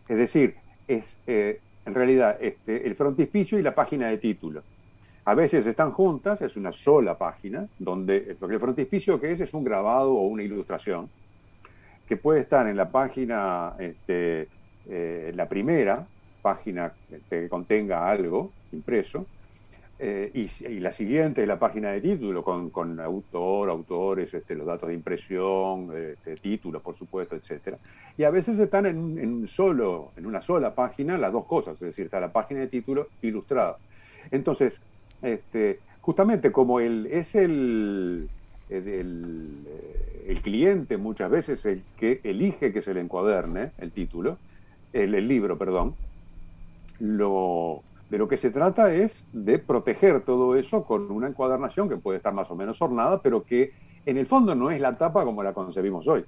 Es decir, es eh, en realidad este, el frontispicio y la página de título. A veces están juntas, es una sola página, donde porque el frontispicio que es es un grabado o una ilustración, que puede estar en la página, este, eh, la primera página que contenga algo impreso, eh, y, la siguiente es la página de título, con, con autor, autores, este, los datos de impresión, este, títulos, por supuesto, etcétera. Y a veces están en, en solo, en una sola página las dos cosas, es decir, está la página de título ilustrada. Entonces, este, justamente como el, es el, el, el, eh, el cliente muchas veces el que elige que se le encuaderne el título, el, el libro, perdón, lo, de lo que se trata es de proteger todo eso con una encuadernación que puede estar más o menos ornada, pero que en el fondo no es la tapa como la concebimos hoy.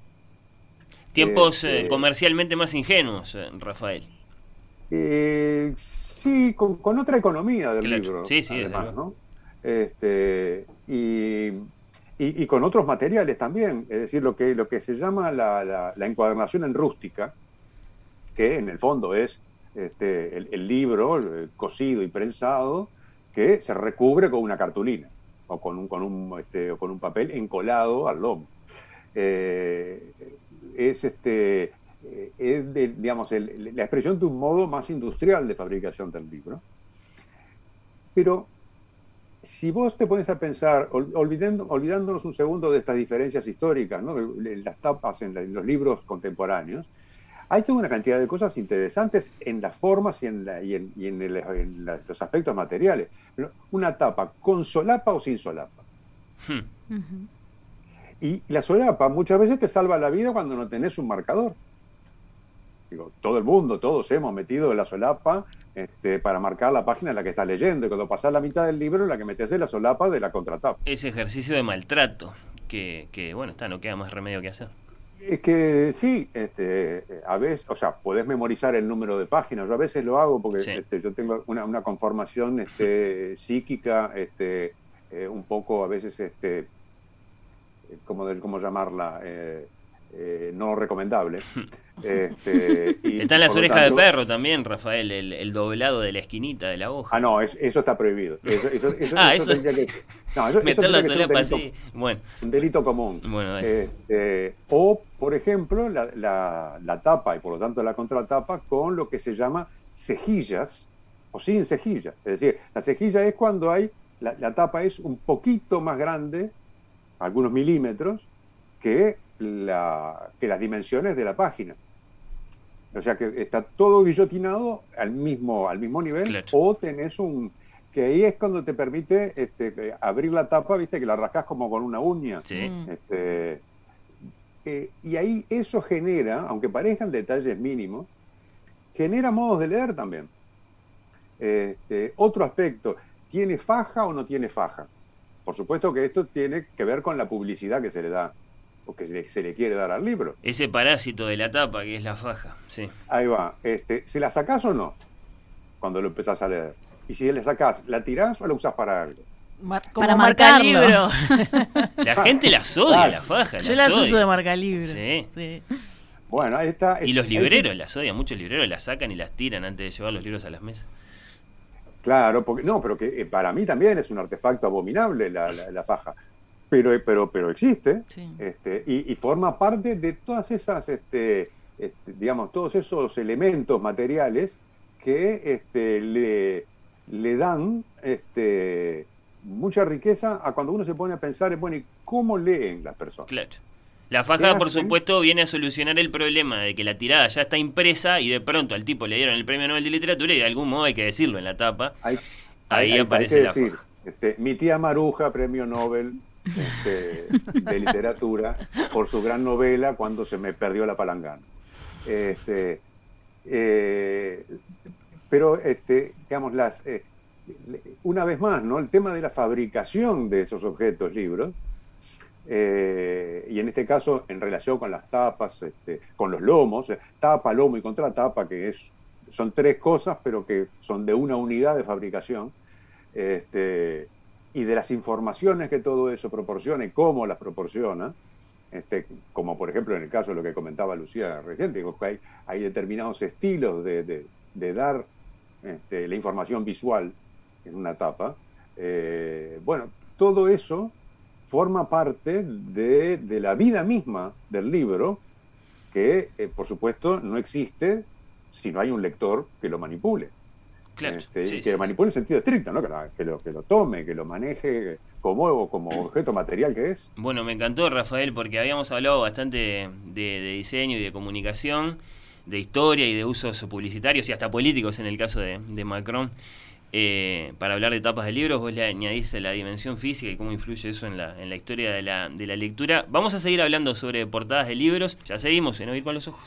Tiempos eh, comercialmente más ingenuos, eh, Rafael. Eh, sí, con, con otra economía del Claro, libro, sí, sí, además. ¿no? Este, y, y- y con otros materiales también, es decir, lo que, lo que se llama la, la- la encuadernación en rústica, que en el fondo es este, el, el libro eh, cosido y prensado, que se recubre con una cartulina o con un, con un, este, o con un papel encolado al lomo. Eh, es este eh, es de, digamos el- la expresión de un modo más industrial de fabricación del libro. Pero si vos te pones a pensar, ol- olvidando, olvidándonos un segundo de estas diferencias históricas, ¿no? las tapas en, la- en los libros contemporáneos, hay toda una cantidad de cosas interesantes en las formas y en, la- y en- y en el- en la- los aspectos materiales. Una tapa con solapa o sin solapa. Hmm. Y la solapa muchas veces te salva la vida cuando no tenés un marcador. Digo, todo el mundo, todos hemos metido la solapa este, para marcar la página en la que estás leyendo. Y cuando pasás la mitad del libro, la que metes es la solapa de la contratapa. Ese ejercicio de maltrato que, que, bueno, está, no queda más remedio que hacer. Es que sí, este, a veces, o sea, podés memorizar el número de páginas. Yo a veces lo hago porque Sí. este, yo tengo una, una conformación este, psíquica, este, eh, un poco a veces, este, eh, ¿cómo, de- cómo llamarla? Eh, eh, no recomendable. Este, y Están las orejas de perro también, Rafael, el, el doblado de la esquinita de la hoja. Ah, no, es- eso está prohibido. Eso, eso- Ah, eso eso- que- no, eso- eso Meter la solapa así. Bueno, un delito común. Bueno. Este, o, por ejemplo, la, la- la tapa y por lo tanto la contratapa con lo que se llama cejillas o sin cejilla. Es decir, la cejilla es cuando hay, la, la tapa es un poquito más grande, algunos milímetros, que, la, que las dimensiones de la página. O sea que está todo guillotinado al mismo, al mismo nivel, Claro. o tenés un. que ahí es cuando te permite este, abrir la tapa, viste, que la rascás como con una uña. Sí. Mm. Este, eh, y ahí eso genera, aunque parezcan detalles mínimos, genera modos de leer también. Este, otro aspecto, ¿tiene faja o no tiene faja? Por supuesto que esto tiene que ver con la publicidad que se le da, o que se le, se le quiere dar al libro. Ese parásito de la tapa que es la faja. Sí. Ahí va. Este, ¿Se la sacás o no? Cuando lo empezás a leer. Y si la sacás, ¿la tirás o la usás para algo? Mar- como Para marca marcarlo. libro. La gente las odia, Claro. la faja. Yo las uso de marca libro. Sí. Sí. Bueno, ahí está. Y los libreros las odian, muchos libreros las sacan y las tiran antes de llevar los libros a las mesas. Claro, porque no, pero que eh, para mí también es un artefacto abominable la, la, la paja. Pero, pero, pero existe Sí. este, y, y forma parte de todas esas, este, este, digamos, todos esos elementos materiales que este, le, le dan este, mucha riqueza a cuando uno se pone a pensar, bueno, ¿y cómo leen las personas? Claro. La ¿Qué faja, por supuesto, viene a solucionar el problema de que la tirada ya está impresa y de pronto al tipo le dieron el premio Nobel de Literatura y de algún modo hay que decirlo en la tapa. Hay, Ahí hay- hay aparece que la decir, faja. este, mi tía Maruja, premio Nobel este, de literatura, por su gran novela Cuando se me perdió la palangana. Este, eh, pero, este, digamos, las, eh, una vez más, ¿no? el tema de la fabricación de esos objetos, libros, eh, y en este caso en relación con las tapas, este, con los lomos, tapa, lomo y contratapa, que es, son tres cosas, pero que son de una unidad de fabricación, este, y de las informaciones que todo eso proporciona y cómo las proporciona, este, como por ejemplo en el caso de lo que comentaba Lucía recién, que hay, hay determinados estilos de, de- de dar este, la información visual en una tapa. Eh, bueno, todo eso forma parte de, de la vida misma del libro, que eh, por supuesto no existe si no hay un lector que lo manipule. Claro. Este, sí, y que sí. manipule en sentido estricto, ¿no? que, la- que lo, que lo tome, que lo maneje como, como objeto material que es. Bueno, me encantó Rafael porque habíamos hablado bastante de, diseño y de comunicación, de historia y de usos publicitarios y hasta políticos en el caso de, de Macron. Eh, para hablar de tapas de libros, vos le añadís la dimensión física y cómo influye eso en la, en la historia de la, de la lectura. Vamos a seguir hablando sobre portadas de libros. Ya seguimos en Oír con los Ojos.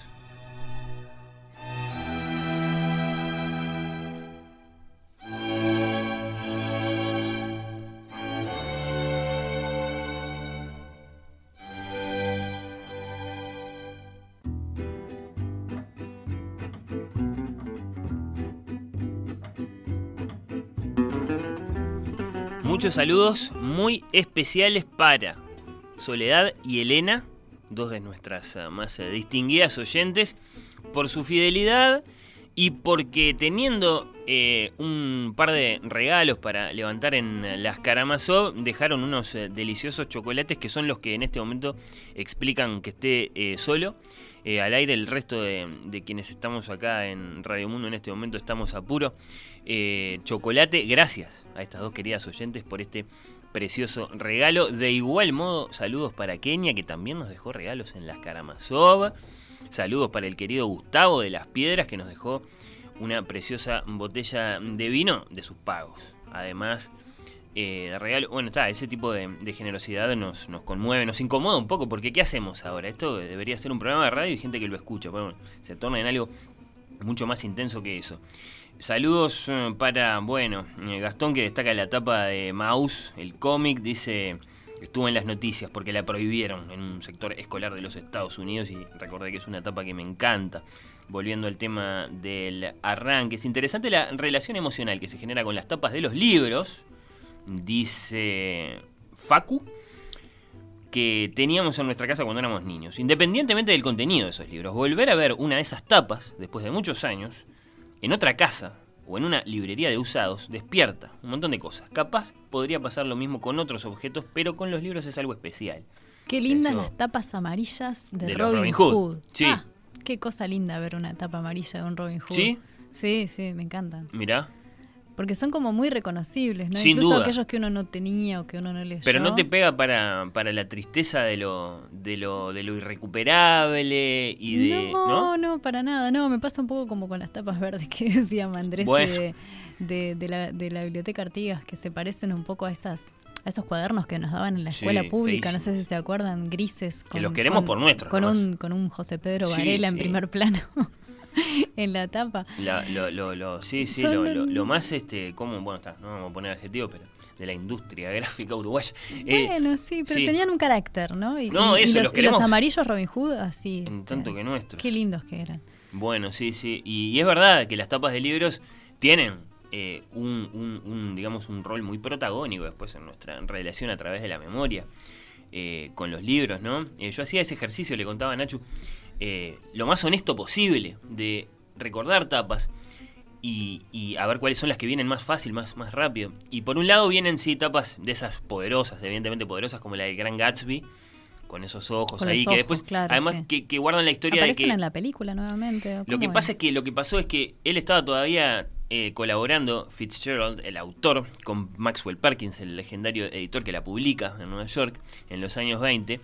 Muchos saludos muy especiales para Soledad y Elena, dos de nuestras eh, más eh, distinguidas oyentes, por su fidelidad y porque teniendo eh, un par de regalos para levantar en las Karamazov, dejaron unos eh, deliciosos chocolates que son los que en este momento explican que esté solo. Eh, al aire el resto de, quienes estamos acá en Radio Mundo en este momento estamos a puro eh, chocolate. Gracias a estas dos queridas oyentes por este precioso regalo. De igual modo, saludos para Kenia, que también nos dejó regalos en las Karamazov. Saludos para el querido Gustavo de las Piedras, que nos dejó una preciosa botella de vino de sus pagos. Además, eh, de regalo. Bueno, está, ese tipo de, generosidad nos, conmueve, nos incomoda un poco, porque ¿qué hacemos ahora? Esto debería ser un programa de radio y gente que lo escucha. Pero bueno, se torna en algo mucho más intenso que eso. Saludos eh, para, bueno, eh, Gastón que destaca la tapa de Mouse, el cómic, dice estuvo en las noticias porque la prohibieron en un sector escolar de los Estados Unidos y recordé que es una etapa que me encanta. Volviendo al tema del arranque, es interesante la relación emocional que se genera con las tapas de los libros, dice Facu, que teníamos en nuestra casa cuando éramos niños. Independientemente del contenido de esos libros, volver a ver una de esas tapas, después de muchos años, en otra casa o en una librería de usados, despierta un montón de cosas. Capaz podría pasar lo mismo con otros objetos, pero con los libros es algo especial. Qué lindas Eso. las tapas amarillas de, Robin, Robin Hood. Hood. Sí. Ah, qué cosa linda ver una tapa amarilla de un Robin Hood. ¿Sí? Sí, sí, me encantan. Mirá, Porque son como muy reconocibles, ¿no? Sin Incluso duda. aquellos que uno no tenía o que uno no leyó. Pero no te pega para, para la tristeza de lo, de lo, de lo irrecuperable y de. no, ¿no? no, para nada. No, me pasa un poco como con las tapas verdes que decía Mandresi Bueno. de, de- de la, de la biblioteca Artigas, que se parecen un poco a esas a esos cuadernos que nos daban en la Sí, escuela pública, no sé si se acuerdan, grises. Que los queremos por nuestros, Con nomás. un, con un José Pedro Sí, Varela en sí. primer plano en la tapa. La- lo, lo, lo- sí, sí, lo, del- lo- lo más, este, como, bueno, está, no vamos a poner adjetivo, pero de la industria gráfica uruguaya. Eh, bueno, sí, pero sí. tenían un carácter, ¿no? Y, No, y- y eso, los, los y queremos. los amarillos Robin Hood, así. En este, tanto que nuestros. Qué lindos que eran. Bueno, sí, sí. Y, es verdad que las tapas de libros tienen eh, un, un- un, digamos, un rol muy protagónico después en nuestra relación a través de la memoria eh, con los libros, ¿no? Eh, yo hacía ese ejercicio, le contaba a Nachu, eh, lo más honesto posible de recordar tapas y, y a ver cuáles son las que vienen más fácil, más, más rápido. Y por un lado vienen, sí, tapas de esas poderosas, evidentemente poderosas, como la del Gran Gatsby, con esos ojos Con ahí, que después, claro, además, sí. que, que guardan la historia de Aparecen que... en la película nuevamente. ¿o Lo que pasa es que lo que pasó es que él estaba todavía eh, colaborando, Fitzgerald, el autor, con Maxwell Perkins, el legendario editor que la publica en Nueva York en los años 20,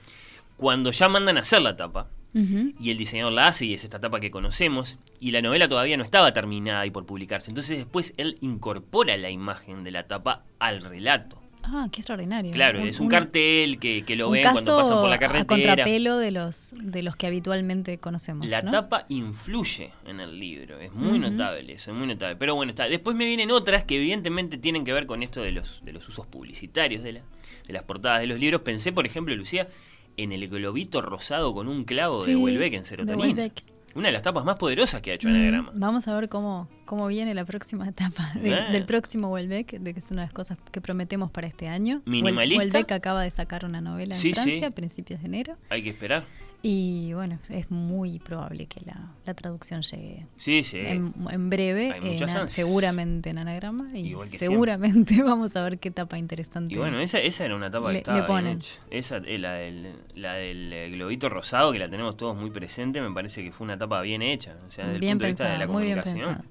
cuando ya mandan a hacer la tapa. Y el diseñador la hace y es esta tapa que conocemos. Y la novela todavía no estaba terminada y por publicarse. Entonces después él incorpora la imagen de la tapa al relato. Ah, qué extraordinario. Claro, es un cartel que, que lo ven cuando pasan por la a carretera. contrapelo de los, de los que habitualmente conocemos. La ¿no? tapa influye en el libro, es muy notable eso, es muy notable. Pero bueno, está. Después me vienen otras que evidentemente tienen que ver con esto de los, de los usos publicitarios de, la, de las portadas de los libros. Pensé, por ejemplo, Lucía, en el globito rosado con un clavo de Welbeck en de serotonina. Welbeck. Una de las tapas más poderosas que ha hecho Mm, Anagrama. Vamos a ver cómo, cómo viene la próxima etapa de- del próximo Welbeck, de que es una de las cosas que prometemos para este año. Minimalista. Welbeck acaba de sacar una novela en Sí, Francia sí. a principios de enero. Hay que esperar. Y bueno, es muy probable que la, la traducción llegue Sí, sí. en, en breve, en seguramente en anagrama. Y que seguramente vamos a ver qué etapa interesante. Y bueno, esa, esa era una tapa que Le- estaba le bien ponen. hecha. Esa, eh, la, del, la del eh, globito rosado, que la tenemos todos muy presente, me parece que fue una tapa bien hecha. O sea, desde el bien punto de vista de pensada, la comunicación. pensada.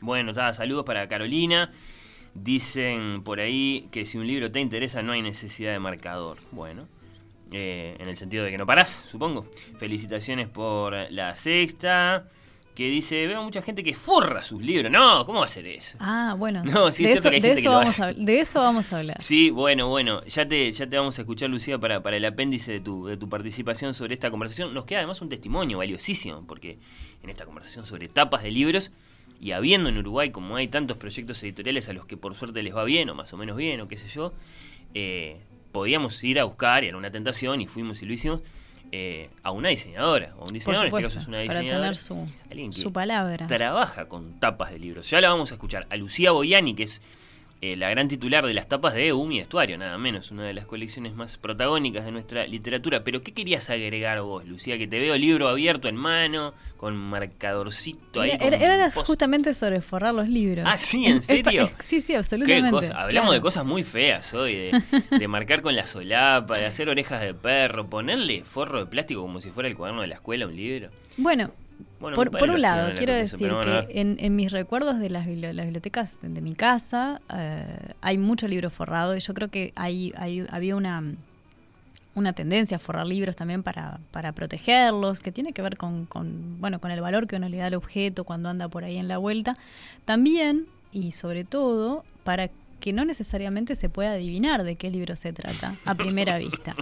Bueno, saludos para Carolina. Dicen por ahí que si un libro te interesa no hay necesidad de marcador. Bueno, eh, en el sentido de que no parás, supongo. Felicitaciones por la sexta. Que dice, veo mucha gente que forra sus libros. No, ¿cómo va a ser eso? Ah, bueno. No, sí, de, es cierto eso, que hay de, gente eso que lo vamos hace. a, de eso vamos a hablar. Sí, bueno, bueno, ya te, ya te vamos a escuchar, Lucía, para, para el apéndice de tu, de tu participación sobre esta conversación. Nos queda además un testimonio valiosísimo, porque en esta conversación sobre tapas de libros, y habiendo en Uruguay, como hay tantos proyectos editoriales a los que por suerte les va bien, o más o menos bien, o qué sé yo, eh, podíamos ir a buscar, y era una tentación, y fuimos y lo hicimos, eh, a una diseñadora, o un diseñador, en este supuesto, caso es una para diseñadora. tener su, su palabra. trabaja con tapas de libros. Ya la vamos a escuchar. A Lucía Boyani, que es eh, la gran titular de las tapas de Umi Estuario, nada menos, una de las colecciones más protagónicas de nuestra literatura. Pero, ¿qué querías agregar vos, Lucía? Que te veo libro abierto en mano, con marcadorcito ahí. Era, era- justamente sobre forrar los libros. Ah, sí, ¿en Es serio? sí, sí, ¿Qué absolutamente. cosa? Hablamos claro. de cosas muy feas hoy, de, de marcar con la solapa, de hacer orejas de perro, ponerle forro de plástico como si fuera el cuaderno de la escuela, un libro. Bueno, Bueno, por, por un lado, quiero decir bueno, que en, en mis recuerdos de las, las bibliotecas de, de mi casa eh, hay mucho libro forrado y yo creo que hay, hay- había una, una tendencia a forrar libros también para, para protegerlos, que tiene que ver con, con, bueno, con el valor que uno le da al objeto cuando anda por ahí en la vuelta. También, y sobre todo, para que no necesariamente se pueda adivinar de qué libro se trata a primera vista.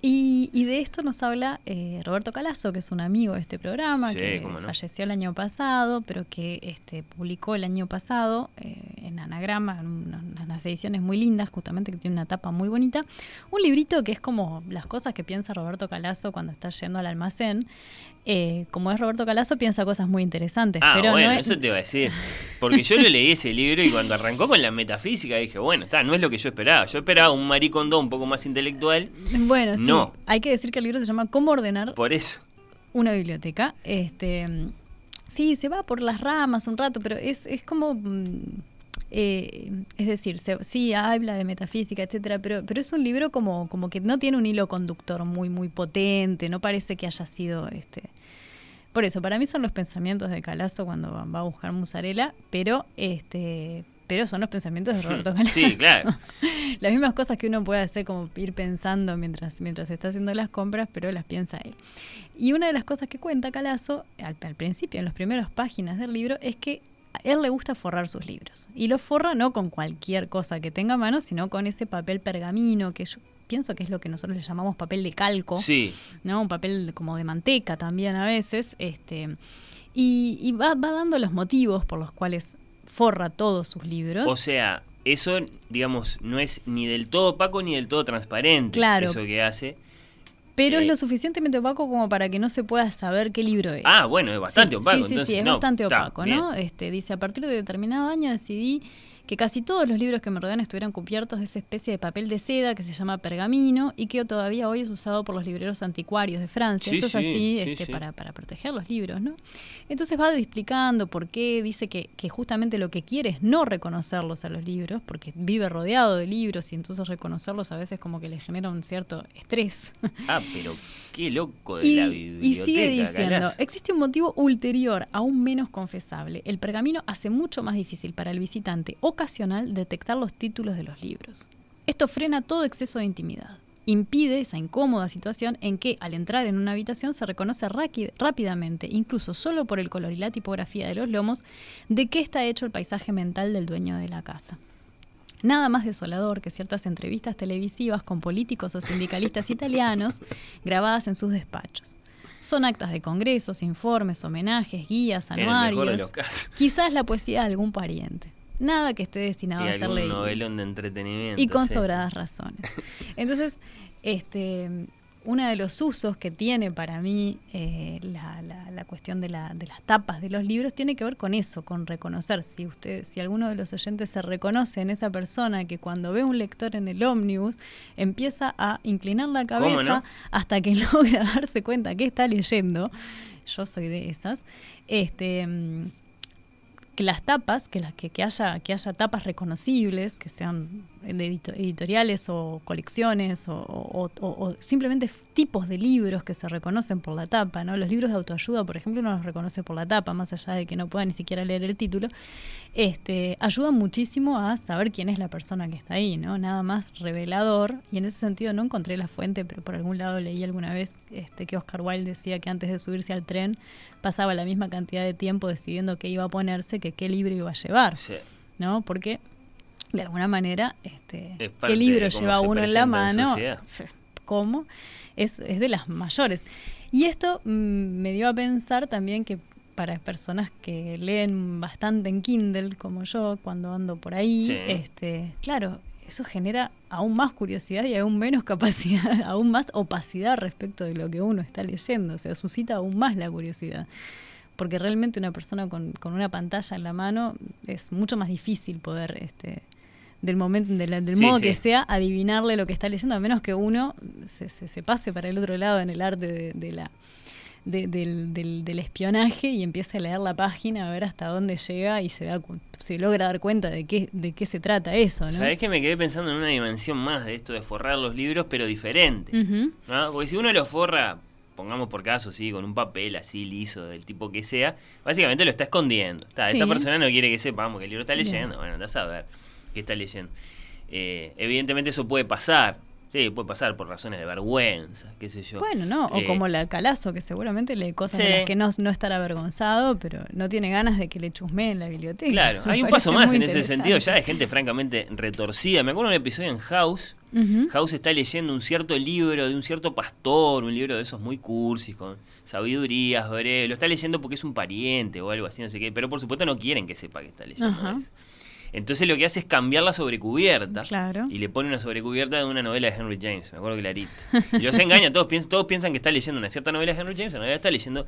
Y, y de esto nos habla eh, Roberto Calazo, que es un amigo de este programa, Sí, que no. falleció el año pasado, pero que este, publicó el año pasado eh, en Anagrama, en una- unas ediciones muy lindas, justamente que tiene una tapa muy bonita. Un librito que es como las cosas que piensa Roberto Calazo cuando está yendo al almacén. Eh, como es Roberto Calazo, piensa cosas muy interesantes. Ah, pero bueno, no es, eso te iba a decir. Porque yo lo leí ese libro y cuando arrancó con la metafísica dije, bueno, está, no es lo que yo esperaba. Yo esperaba un maricondo un poco más intelectual. Bueno, sí. No. Hay que decir que el libro se llama Cómo ordenar Por eso. una biblioteca. Este, mm, sí, se va por las ramas un rato, pero es, es como... mm, eh, es decir, se- sí habla de metafísica, etcétera, pero, pero es un libro como, como que no tiene un hilo conductor muy, muy potente, no parece que haya sido este. Por eso, para mí son los pensamientos de Calazo cuando va a buscar Musarela, pero este pero son los pensamientos de Roberto Galazo. Sí, claro. las mismas cosas que uno puede hacer como ir pensando mientras, mientras está haciendo las compras, pero las piensa él. Y una de las cosas que cuenta Calazo, al, al principio, en las primeras páginas del libro, es que a él le gusta forrar sus libros. Y lo forra no con cualquier cosa que tenga a mano, sino con ese papel pergamino, que yo pienso que es lo que nosotros le llamamos papel de calco. Sí. ¿no? Un papel como de manteca también a veces. Este, y, y va, va dando los motivos por los cuales forra todos sus libros. O sea, eso, digamos, no es ni del todo opaco ni del todo transparente. Claro. Eso que hace. Pero eh, es lo suficientemente opaco como para que no se pueda saber qué libro es. Ah, bueno, es bastante sí, opaco. Sí, sí, entonces, sí, es no, bastante opaco. ¿no? Este, dice, a partir de determinado año decidí que casi todos los libros que me rodean estuvieran cubiertos de esa especie de papel de seda que se llama pergamino y que todavía hoy es usado por los libreros anticuarios de Francia. Sí, Esto es sí, así sí, este. Para, para proteger los libros, ¿no? Entonces va explicando por qué, dice que, que justamente lo que quiere es no reconocerlos a los libros, porque vive rodeado de libros y entonces reconocerlos a veces como que le genera un cierto estrés. Ah, pero qué loco de Y, la y biblioteca. sigue diciendo, existe un motivo ulterior, aún menos confesable. El pergamino hace mucho más difícil para el visitante ocasional detectar los títulos de los libros. Esto frena todo exceso de intimidad. Impide esa incómoda situación en que al entrar en una habitación se reconoce rápidamente, incluso solo por el color y la tipografía de los lomos, de qué está hecho el paisaje mental del dueño de la casa. Nada más desolador que ciertas entrevistas televisivas con políticos o sindicalistas italianos grabadas en sus despachos. Son actas de congresos, informes, homenajes, guías, anuarios. Quizás la poesía de algún pariente. Nada que esté destinado Y a ser leído. novelón de entretenimiento. Y con sí. sobradas razones. Entonces, este, uno de los usos que tiene para mí eh, la, la- la cuestión de, la- de las tapas de los libros tiene que ver con eso, con reconocer. Si usted, si alguno de los oyentes se reconoce en esa persona que cuando ve un lector en el ómnibus empieza a inclinar la ¿Cómo cabeza no? hasta que logra darse cuenta que está leyendo. Yo soy de esas. Este. mm, que las tapas, que, las que, que haya, que haya tapas reconocibles, que sean de edito- editoriales o colecciones o, o- o- o simplemente tipos de libros que se reconocen por la tapa. ¿no? Los libros de autoayuda, por ejemplo, uno los reconoce por la tapa, más allá de que no pueda ni siquiera leer el título. Este, ayudan muchísimo a saber quién es la persona que está ahí, ¿no? Nada más revelador. Y en ese sentido no encontré la fuente, pero por algún lado leí alguna vez este, que Oscar Wilde decía que antes de subirse al tren pasaba la misma cantidad de tiempo decidiendo qué iba a ponerse que qué libro iba a llevar, Sí. ¿no? Porque de alguna manera, este, Es qué libro lleva uno en la en mano. ¿cómo? Es, es de las mayores. Y esto mm, me dio a pensar también que para personas que leen bastante en Kindle, como yo, cuando ando por ahí, Sí. este, claro, eso genera aún más curiosidad y aún menos capacidad, aún más opacidad respecto de lo que uno está leyendo, o sea, suscita aún más la curiosidad. Porque realmente una persona con, con una pantalla en la mano es mucho más difícil poder, este, del momento, de la- del Sí, modo sí. que sea, adivinarle lo que está leyendo, a menos que uno se, se- se pase para el otro lado en el arte de, de la de- del, del- del espionaje y empieza a leer la página a ver hasta dónde llega y se da se logra dar cuenta de qué de qué se trata eso, ¿no? Sabés que me quedé pensando en una dimensión más de esto de forrar los libros, pero diferente. ¿no? Porque si uno lo forra, pongamos por caso, sí, con un papel así liso, del tipo que sea, básicamente lo está escondiendo. Está, Sí. Esta persona no quiere que sepamos que el libro está Bien. leyendo. Bueno, andás a ver qué está leyendo. Eh, evidentemente eso puede pasar. Sí, puede pasar por razones de vergüenza, qué sé yo. Bueno, ¿no? O Eh, como la Calazo, que seguramente lee cosas de las que no, no estará avergonzado, pero no tiene ganas de que le chusmeen en la biblioteca. Claro, Me hay un paso más en ese sentido ya de gente francamente retorcida. Me acuerdo de un episodio en House. House está leyendo un cierto libro de un cierto pastor, un libro de esos muy cursis, con sabidurías, breve. Lo está leyendo porque es un pariente o algo así, no sé qué. Pero por supuesto no quieren que sepa que está leyendo Ajá. eso. Entonces lo que hace es cambiar la sobrecubierta. Claro. Y le pone una sobrecubierta de una novela de Henry James, me acuerdo clarito. Y los engaña, todos piensan, todos piensan que está leyendo una cierta novela de Henry James, en realidad está leyendo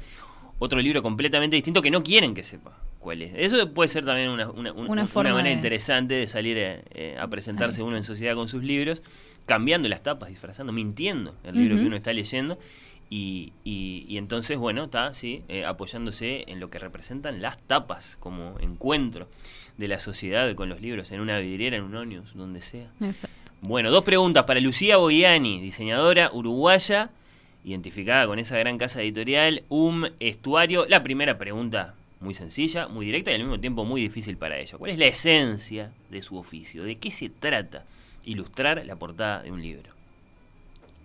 otro libro completamente distinto que no quieren que sepa cuál es. Eso puede ser también una, una, una- Una una forma manera de- interesante de salir eh, eh, a presentarse uno en sociedad con sus libros, cambiando las tapas, disfrazando, mintiendo el libro que uno está leyendo. Y, y- y entonces, bueno, está, sí, eh, apoyándose en lo que representan las tapas como encuentro de la sociedad con los libros, en una vidriera, en un ómnibus, donde sea. Exacto. Bueno, dos preguntas para Lucía Boiani, diseñadora uruguaya, identificada con esa gran casa editorial, UM Estuario. La primera pregunta muy sencilla, muy directa y al mismo tiempo muy difícil para ella. ¿Cuál es la esencia de su oficio? ¿De qué se trata ilustrar la portada de un libro?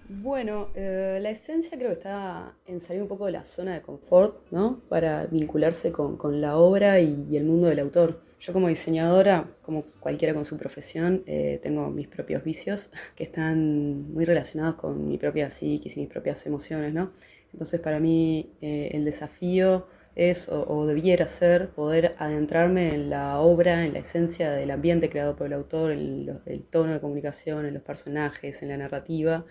Bueno, eh, la esencia creo que está en salir un poco de la zona de confort, ¿no? Para vincularse con, con la obra y, el mundo del autor. Yo como diseñadora, como cualquiera con su profesión, eh, tengo mis propios vicios que están muy relacionados con mi propia psiquis y mis propias emociones, ¿no? Entonces para mí eh, el desafío es o, debiera ser poder adentrarme en la obra, en la esencia del ambiente creado por el autor, en el tono de comunicación, en los personajes, en la narrativa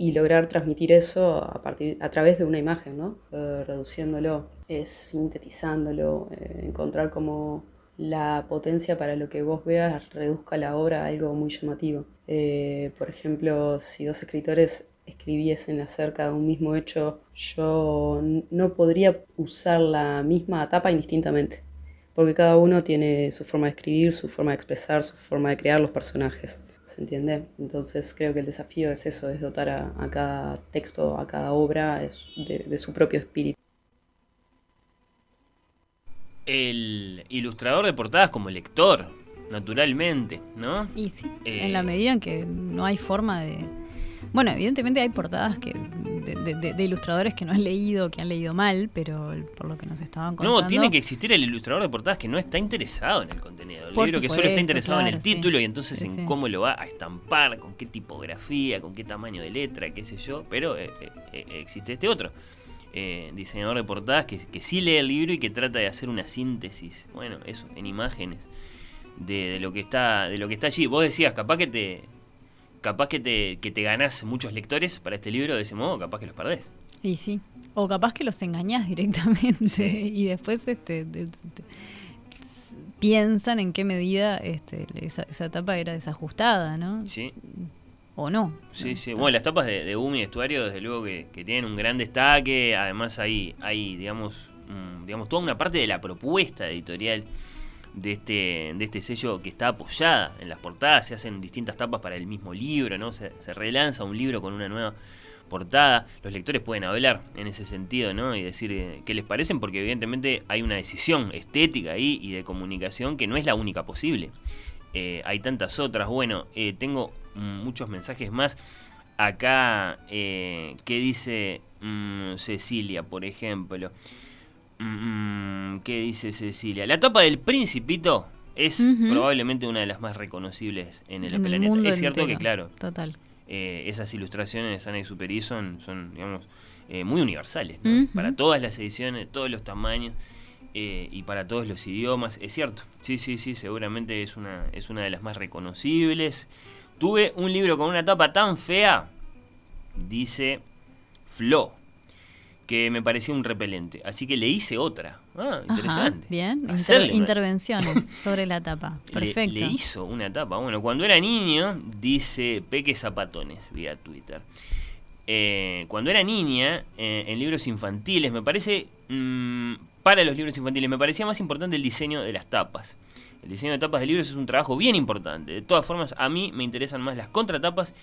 y lograr transmitir eso a, partir, a través de una imagen, ¿no? Eh, reduciéndolo, eh, sintetizándolo, eh, encontrar como la potencia para lo que vos veas reduzca la obra a algo muy llamativo. Eh, por ejemplo, si dos escritores escribiesen acerca de un mismo hecho, yo no podría usar la misma etapa indistintamente, porque cada uno tiene su forma de escribir, su forma de expresar, su forma de crear los personajes. ¿Se entiende? Entonces creo que el desafío es eso, es dotar a, a cada texto, a cada obra de, de, su propio espíritu. El ilustrador de portadas como lector, naturalmente, ¿no? Y sí, eh, en la medida en que no hay forma de... Bueno, evidentemente hay portadas que de, de, de, ilustradores que no han leído, que han leído mal, pero por lo que nos estaban contando... No, tiene que existir el ilustrador de portadas que no está interesado en el contenido. El libro que solo está interesado claro, en el título sí. y entonces en sí. cómo lo va a estampar, con qué tipografía, con qué tamaño de letra, qué sé yo. Pero eh, eh, existe este otro. Eh, diseñador de portadas que, que, sí lee el libro y que trata de hacer una síntesis, bueno, eso, en imágenes de, de, lo que está de lo que está allí. Vos decías, capaz que te capaz que te, que te ganás muchos lectores para este libro de ese modo, capaz que los perdés. Y sí, o capaz que los engañás directamente sí. y después este, piensan en qué medida este, esa, esa etapa era desajustada, ¿no? Sí o no. Sí, sí. Bueno, las tapas de, de Umi y Estuario, desde luego que, que, tienen un gran destaque. Además, hay, hay digamos, mm, digamos, toda una parte de la propuesta editorial de este, de este sello que está apoyada en las portadas. Se hacen distintas tapas para el mismo libro, ¿no? Se, relanza un libro con una nueva portada. Los lectores pueden hablar en ese sentido, ¿no? Y decir eh, qué les parecen, porque evidentemente hay una decisión estética ahí y de comunicación que no es la única posible. Eh, hay tantas otras. Bueno, eh, tengo muchos mensajes más. Acá, eh, ¿qué dice mmm, Cecilia, por ejemplo? Mm, ¿Qué dice Cecilia? La tapa del Principito es uh -huh. probablemente una de las más reconocibles en el, en planeta. El es cierto entero. que, claro, Total. Eh, esas ilustraciones de Sana y Superi son, son digamos, eh, muy universales ¿no? Uh -huh. para todas las ediciones, todos los tamaños. Eh, y para todos los idiomas, es cierto, sí, sí, sí, seguramente es una, es una de las más reconocibles. Tuve un libro con una tapa tan fea, dice Flo, que me parecía un repelente. Así que le hice otra. Ah, interesante. Ajá, bien, Inter intervenciones sobre la tapa. Perfecto. Le, le, hizo una tapa. Bueno, cuando era niño, dice Peque Zapatones vía Twitter. Eh, cuando era niña, eh, en libros infantiles, me parece. Mmm, para los libros infantiles, me parecía más importante el diseño de las tapas. El diseño de tapas de libros es un trabajo bien importante. De todas formas, a mí me interesan más las contratapas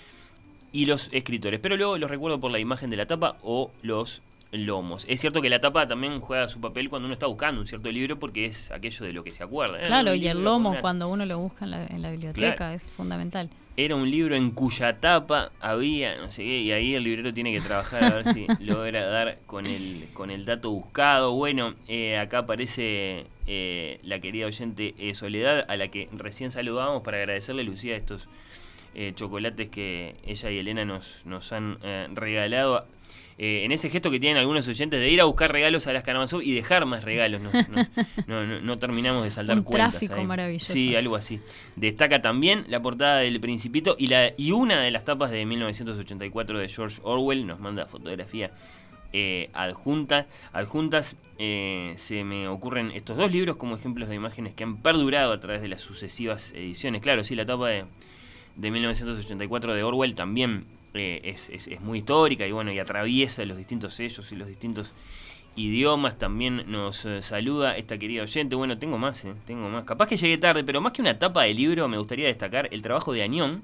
y los escritores. Pero luego los recuerdo por la imagen de la tapa o los lomos. Es cierto que la tapa también juega su papel cuando uno está buscando un cierto libro porque es aquello de lo que se acuerda. ¿eh? Claro, y el lomo una... cuando uno lo busca en la, en la biblioteca claro. es fundamental. Era un libro en cuya tapa había, no sé qué, y ahí el librero tiene que trabajar a ver si logra dar con el, con el dato buscado. Bueno, eh, acá aparece eh, la querida oyente eh, Soledad, a la que recién saludamos para agradecerle, Lucía, estos eh, chocolates que ella y Elena nos, nos han regalado eh, en ese gesto que tienen algunos oyentes de ir a buscar regalos a las Karamazov y dejar más regalos. No, no, no, no terminamos de saldar Un cuentas. tráfico ahí. maravilloso. Sí, algo así. Destaca también la portada del Principito y, la, y una de las tapas de 1984 de George Orwell. Nos manda fotografía eh, adjunta, adjuntas. Eh, se me ocurren estos dos libros como ejemplos de imágenes que han perdurado a través de las sucesivas ediciones. Claro, sí, la tapa de, de 1984 de Orwell también eh, es, muy histórica y bueno, y atraviesa los distintos sellos y los distintos idiomas. También nos eh, saluda esta querida oyente. Bueno, tengo más, eh, tengo más. Capaz que llegué tarde, pero más que una tapa de libro, me gustaría destacar el trabajo de Añón,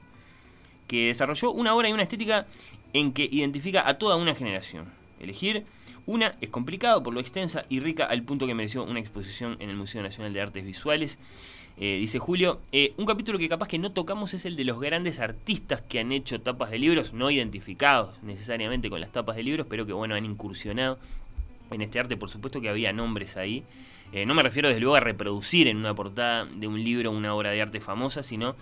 que desarrolló una obra y una estética en que identifica a toda una generación. elegir. Una es complicado por lo extensa y rica al punto que mereció una exposición en el Museo Nacional de Artes Visuales. Eh, dice Julio, eh, un capítulo que capaz que no tocamos es el de los grandes artistas que han hecho tapas de libros, no identificados necesariamente con las tapas de libros, pero que bueno, han incursionado en este arte, por supuesto que había nombres ahí. Eh, no me refiero desde luego a reproducir en una portada de un libro una obra de arte famosa, sino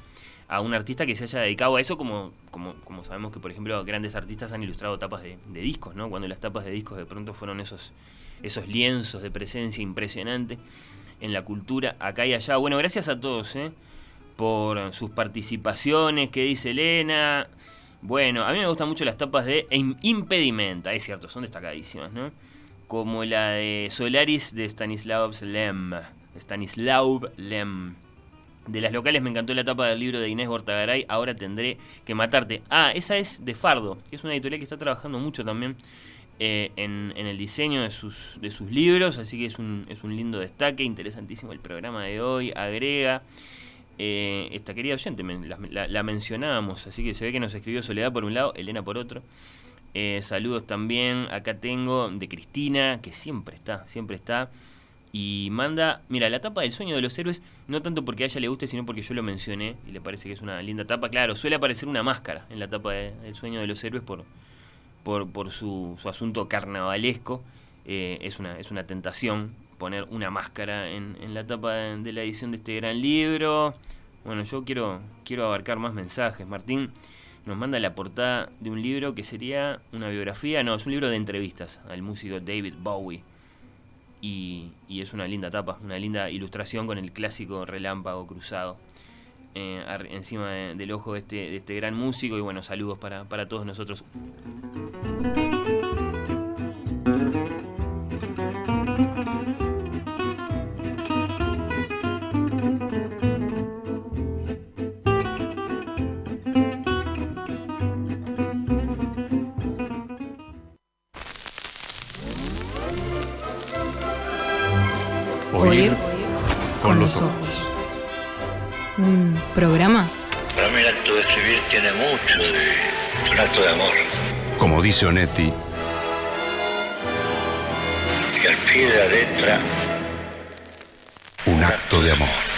a un artista que se haya dedicado a eso, como, como, como sabemos que, por ejemplo, grandes artistas han ilustrado tapas de, de, discos, ¿no? Cuando las tapas de discos de pronto fueron esos, esos lienzos de presencia impresionante en la cultura acá y allá. Bueno, gracias a todos, ¿eh? Por sus participaciones, que dice Elena. Bueno, a mí me gustan mucho las tapas de Impedimenta, es cierto, son destacadísimas, ¿no? Como la de Solaris de Stanislav Lem. Stanislav Lem. De las locales me encantó la tapa del libro de Inés Bortagaray, Ahora tendré que matarte. Ah, esa es de Fardo, que es una editorial que está trabajando mucho también eh, en, en, el diseño de sus, de sus libros, así que es un, es un lindo destaque, interesantísimo el programa de hoy, agrega. Eh, esta querida oyente, la, la, la, mencionábamos, así que se ve que nos escribió Soledad por un lado, Elena por otro. Eh, saludos también, acá tengo de Cristina, que siempre está, siempre está. Y manda, mira, la tapa del sueño de los héroes, no tanto porque a ella le guste, sino porque yo lo mencioné y le parece que es una linda tapa. Claro, suele aparecer una máscara en la tapa de, del sueño de los héroes por, por, por su, su, asunto carnavalesco. Eh, es, una, es una tentación poner una máscara en, en la tapa de, la edición de este gran libro. Bueno, yo quiero, quiero abarcar más mensajes. Martín nos manda la portada de un libro que sería una biografía, no, es un libro de entrevistas al músico David Bowie. Y, y, es una linda tapa, una linda ilustración con el clásico relámpago cruzado eh, encima de, del ojo de este, de este, gran músico. Y bueno, saludos para todos nosotros. Como dice Onetti, Y al pie de la letra, un acto de amor.